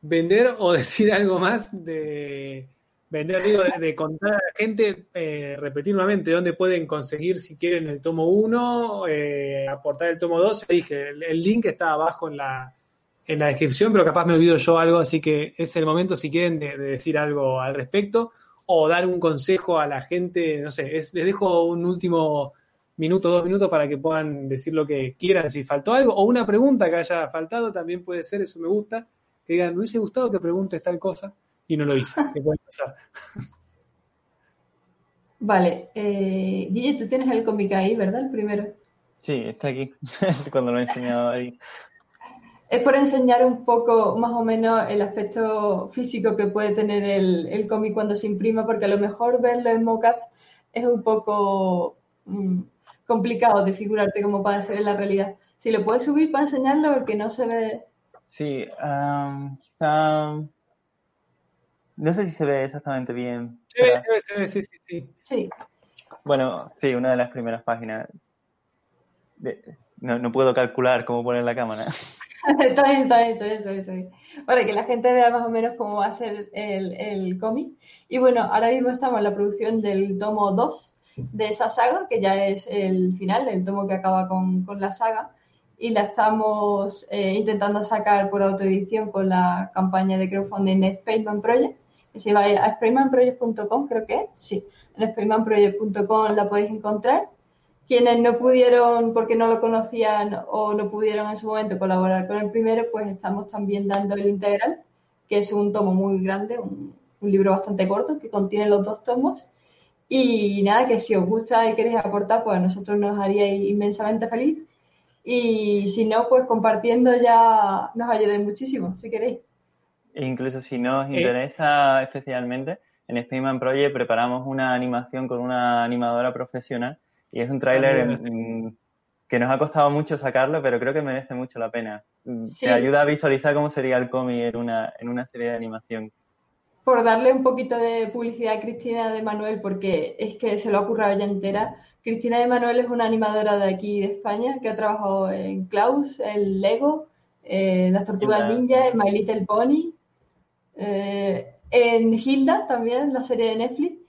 vender o decir algo más de, Vender, digo, de, contar a la gente, eh, repetir nuevamente dónde pueden conseguir si quieren el tomo 1, eh, aportar el tomo 2. Dije, el, link está abajo en la, en la descripción, pero capaz me olvido yo algo, así que es el momento si quieren de, decir algo al respecto o dar un consejo a la gente, no sé, les dejo un último minuto, dos minutos para que puedan decir lo que quieran, si faltó algo, o una pregunta que haya faltado, también puede ser, eso me gusta, que digan, me hubiese gustado que preguntes tal cosa y no lo hice, ¿qué puede pasar? Vale, eh, Guille, tú tienes el cómic ahí, ¿verdad? El primero. Sí, está aquí, cuando lo he enseñado ahí. Es por enseñar un poco más o menos el aspecto físico que puede tener el, el cómic cuando se imprima, porque a lo mejor verlo en mockups es un poco mm, complicado de figurarte como puede ser en la realidad. Si lo puedes subir para enseñarlo, porque no se ve. Sí, está. No sé si se ve exactamente bien. Sí, se ve, se ve, sí, sí, sí. Bueno, sí, una de las primeras páginas. No, no puedo calcular cómo poner la cámara. está bien, está bien, eso, eso, eso. Para que la gente vea más o menos cómo va a ser el, el cómic. Y bueno, ahora mismo estamos en la producción del tomo 2 de esa saga, que ya es el final, el tomo que acaba con, con la saga. Y la estamos eh, intentando sacar por autoedición con la campaña de crowdfunding de Spaceman Project. Si vais a spacemanproject.com, creo que sí, en spacemanproject.com la podéis encontrar quienes no pudieron, porque no lo conocían o no pudieron en su momento colaborar con el primero, pues estamos también dando el integral, que es un tomo muy grande, un, libro bastante corto que contiene los dos tomos. Y nada, que si os gusta y queréis aportar, pues a nosotros nos haría inmensamente feliz. Y si no, pues compartiendo ya nos ayudéis muchísimo, si queréis. E incluso si no os eh. interesa especialmente, en Spaceman Project preparamos una animación con una animadora profesional y es un tráiler que nos ha costado mucho sacarlo, pero creo que merece mucho la pena. Te ayuda a visualizar cómo sería el cómic en una, en una serie de animación. Por darle un poquito de publicidad a Cristina de Manuel, porque es que se lo ha currado ella entera. Cristina de Manuel es una animadora de aquí de España que ha trabajado en Klaus, en Lego, eh, Las Tortugas Ninja, en My Little Pony, eh, en Hilda también, la serie de Netflix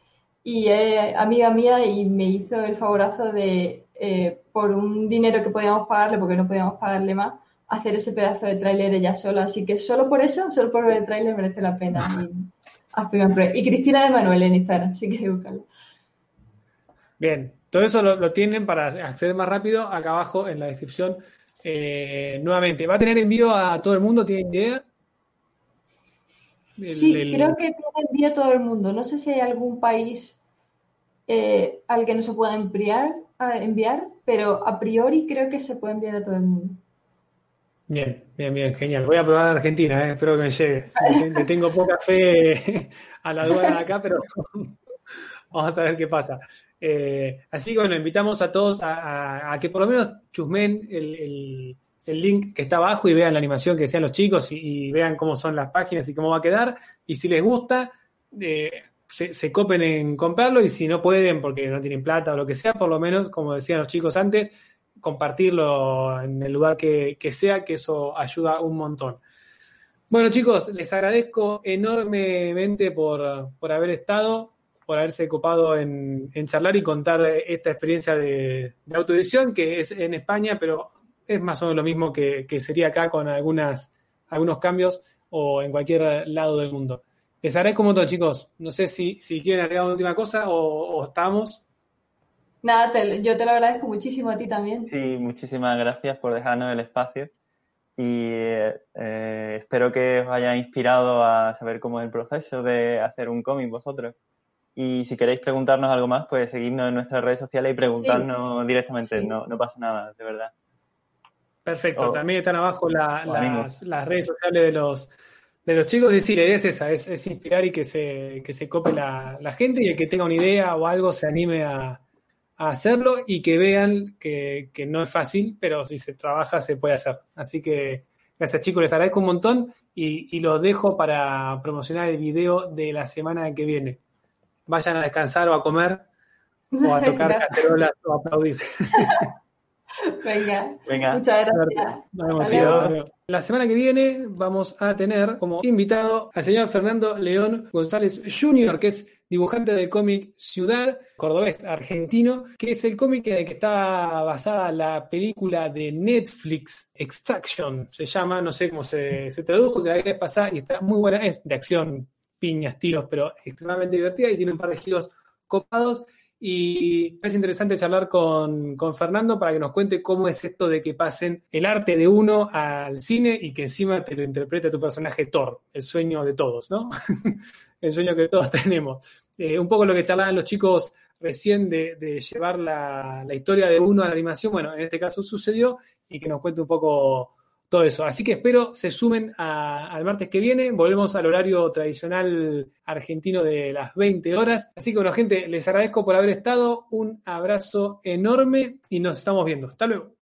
y es amiga mía y me hizo el favorazo de, eh, por un dinero que podíamos pagarle, porque no podíamos pagarle más, hacer ese pedazo de tráiler ella sola. Así que solo por eso, solo por ver el tráiler merece la pena. Y, y, Cristina de Manuel en Instagram, así que buscarlo. Bien, todo eso lo, tienen para acceder más rápido acá abajo en la descripción. Eh, nuevamente, ¿va a tener envío a todo el mundo? ¿Tienen idea? sí, creo que tiene envío a todo el mundo. No sé si hay algún país eh, al que no se pueda enviar, enviar, pero a priori creo que se puede enviar a todo el mundo. Bien, bien, bien, genial. Voy a probar en Argentina, eh, espero que me llegue. Le tengo poca fe a la aduana de acá, pero vamos a ver qué pasa. Eh, así que bueno, invitamos a todos a, que por lo menos chusmen el el link que está abajo y vean la animación que decían los chicos y, vean cómo son las páginas y cómo va a quedar. Y si les gusta, eh, se, copen en comprarlo y si no pueden porque no tienen plata o lo que sea, por lo menos, como decían los chicos antes, compartirlo en el lugar que, sea, que eso ayuda un montón. Bueno chicos, les agradezco enormemente por, haber estado, por haberse copado en, charlar y contar esta experiencia de, de autoedición que es en España, pero es más o menos lo mismo que, sería acá con algunas, algunos cambios o en cualquier lado del mundo. Les agradezco un montón, chicos. No sé si, si quieren agregar una última cosa o, estamos. Nada, yo te lo agradezco muchísimo a ti también. Sí, muchísimas gracias por dejarnos el espacio y eh, espero que os haya inspirado a saber cómo es el proceso de hacer un cómic vosotros. Y si queréis preguntarnos algo más, pues seguidnos en nuestras redes sociales y preguntarnos directamente. No, no pasa nada, de verdad. Perfecto, oh. también están abajo las, redes sociales de los, de los chicos. Es decir, la idea es esa, es, inspirar y que se, que se cope la, gente y el que tenga una idea o algo se anime a, hacerlo y que vean que, no es fácil, pero si se trabaja se puede hacer. Así que gracias chicos, les agradezco un montón y, y los dejo para promocionar el video de la semana que viene. Vayan a descansar o a comer o a tocar cacerolas o a aplaudir. Venga, muchas gracias. La semana que viene vamos a tener como invitado al señor Fernando León González Jr., que es dibujante del cómic Ciudad, cordobés, argentino, que es el cómic en el que está basada la película de Netflix, Extraction, se llama, no sé cómo se, tradujo, que la vez pasada y está muy buena, es de acción, piñas, tiros, pero extremadamente divertida y tiene un par de giros copados y es interesante charlar con, Fernando para que nos cuente cómo es esto de que pasen el arte de uno al cine y que encima te lo interprete tu personaje Thor, el sueño de todos, ¿no? el sueño que todos tenemos. Eh, un poco lo que charlaban los chicos recién de, llevar la, la, historia de uno a la animación, bueno, en este caso sucedió y que nos cuente un poco todo eso. Así que espero se sumen al martes que viene. Volvemos al horario tradicional argentino de las 20 horas. Así que bueno, gente, les agradezco por haber estado. Un abrazo enorme y nos estamos viendo. Hasta luego.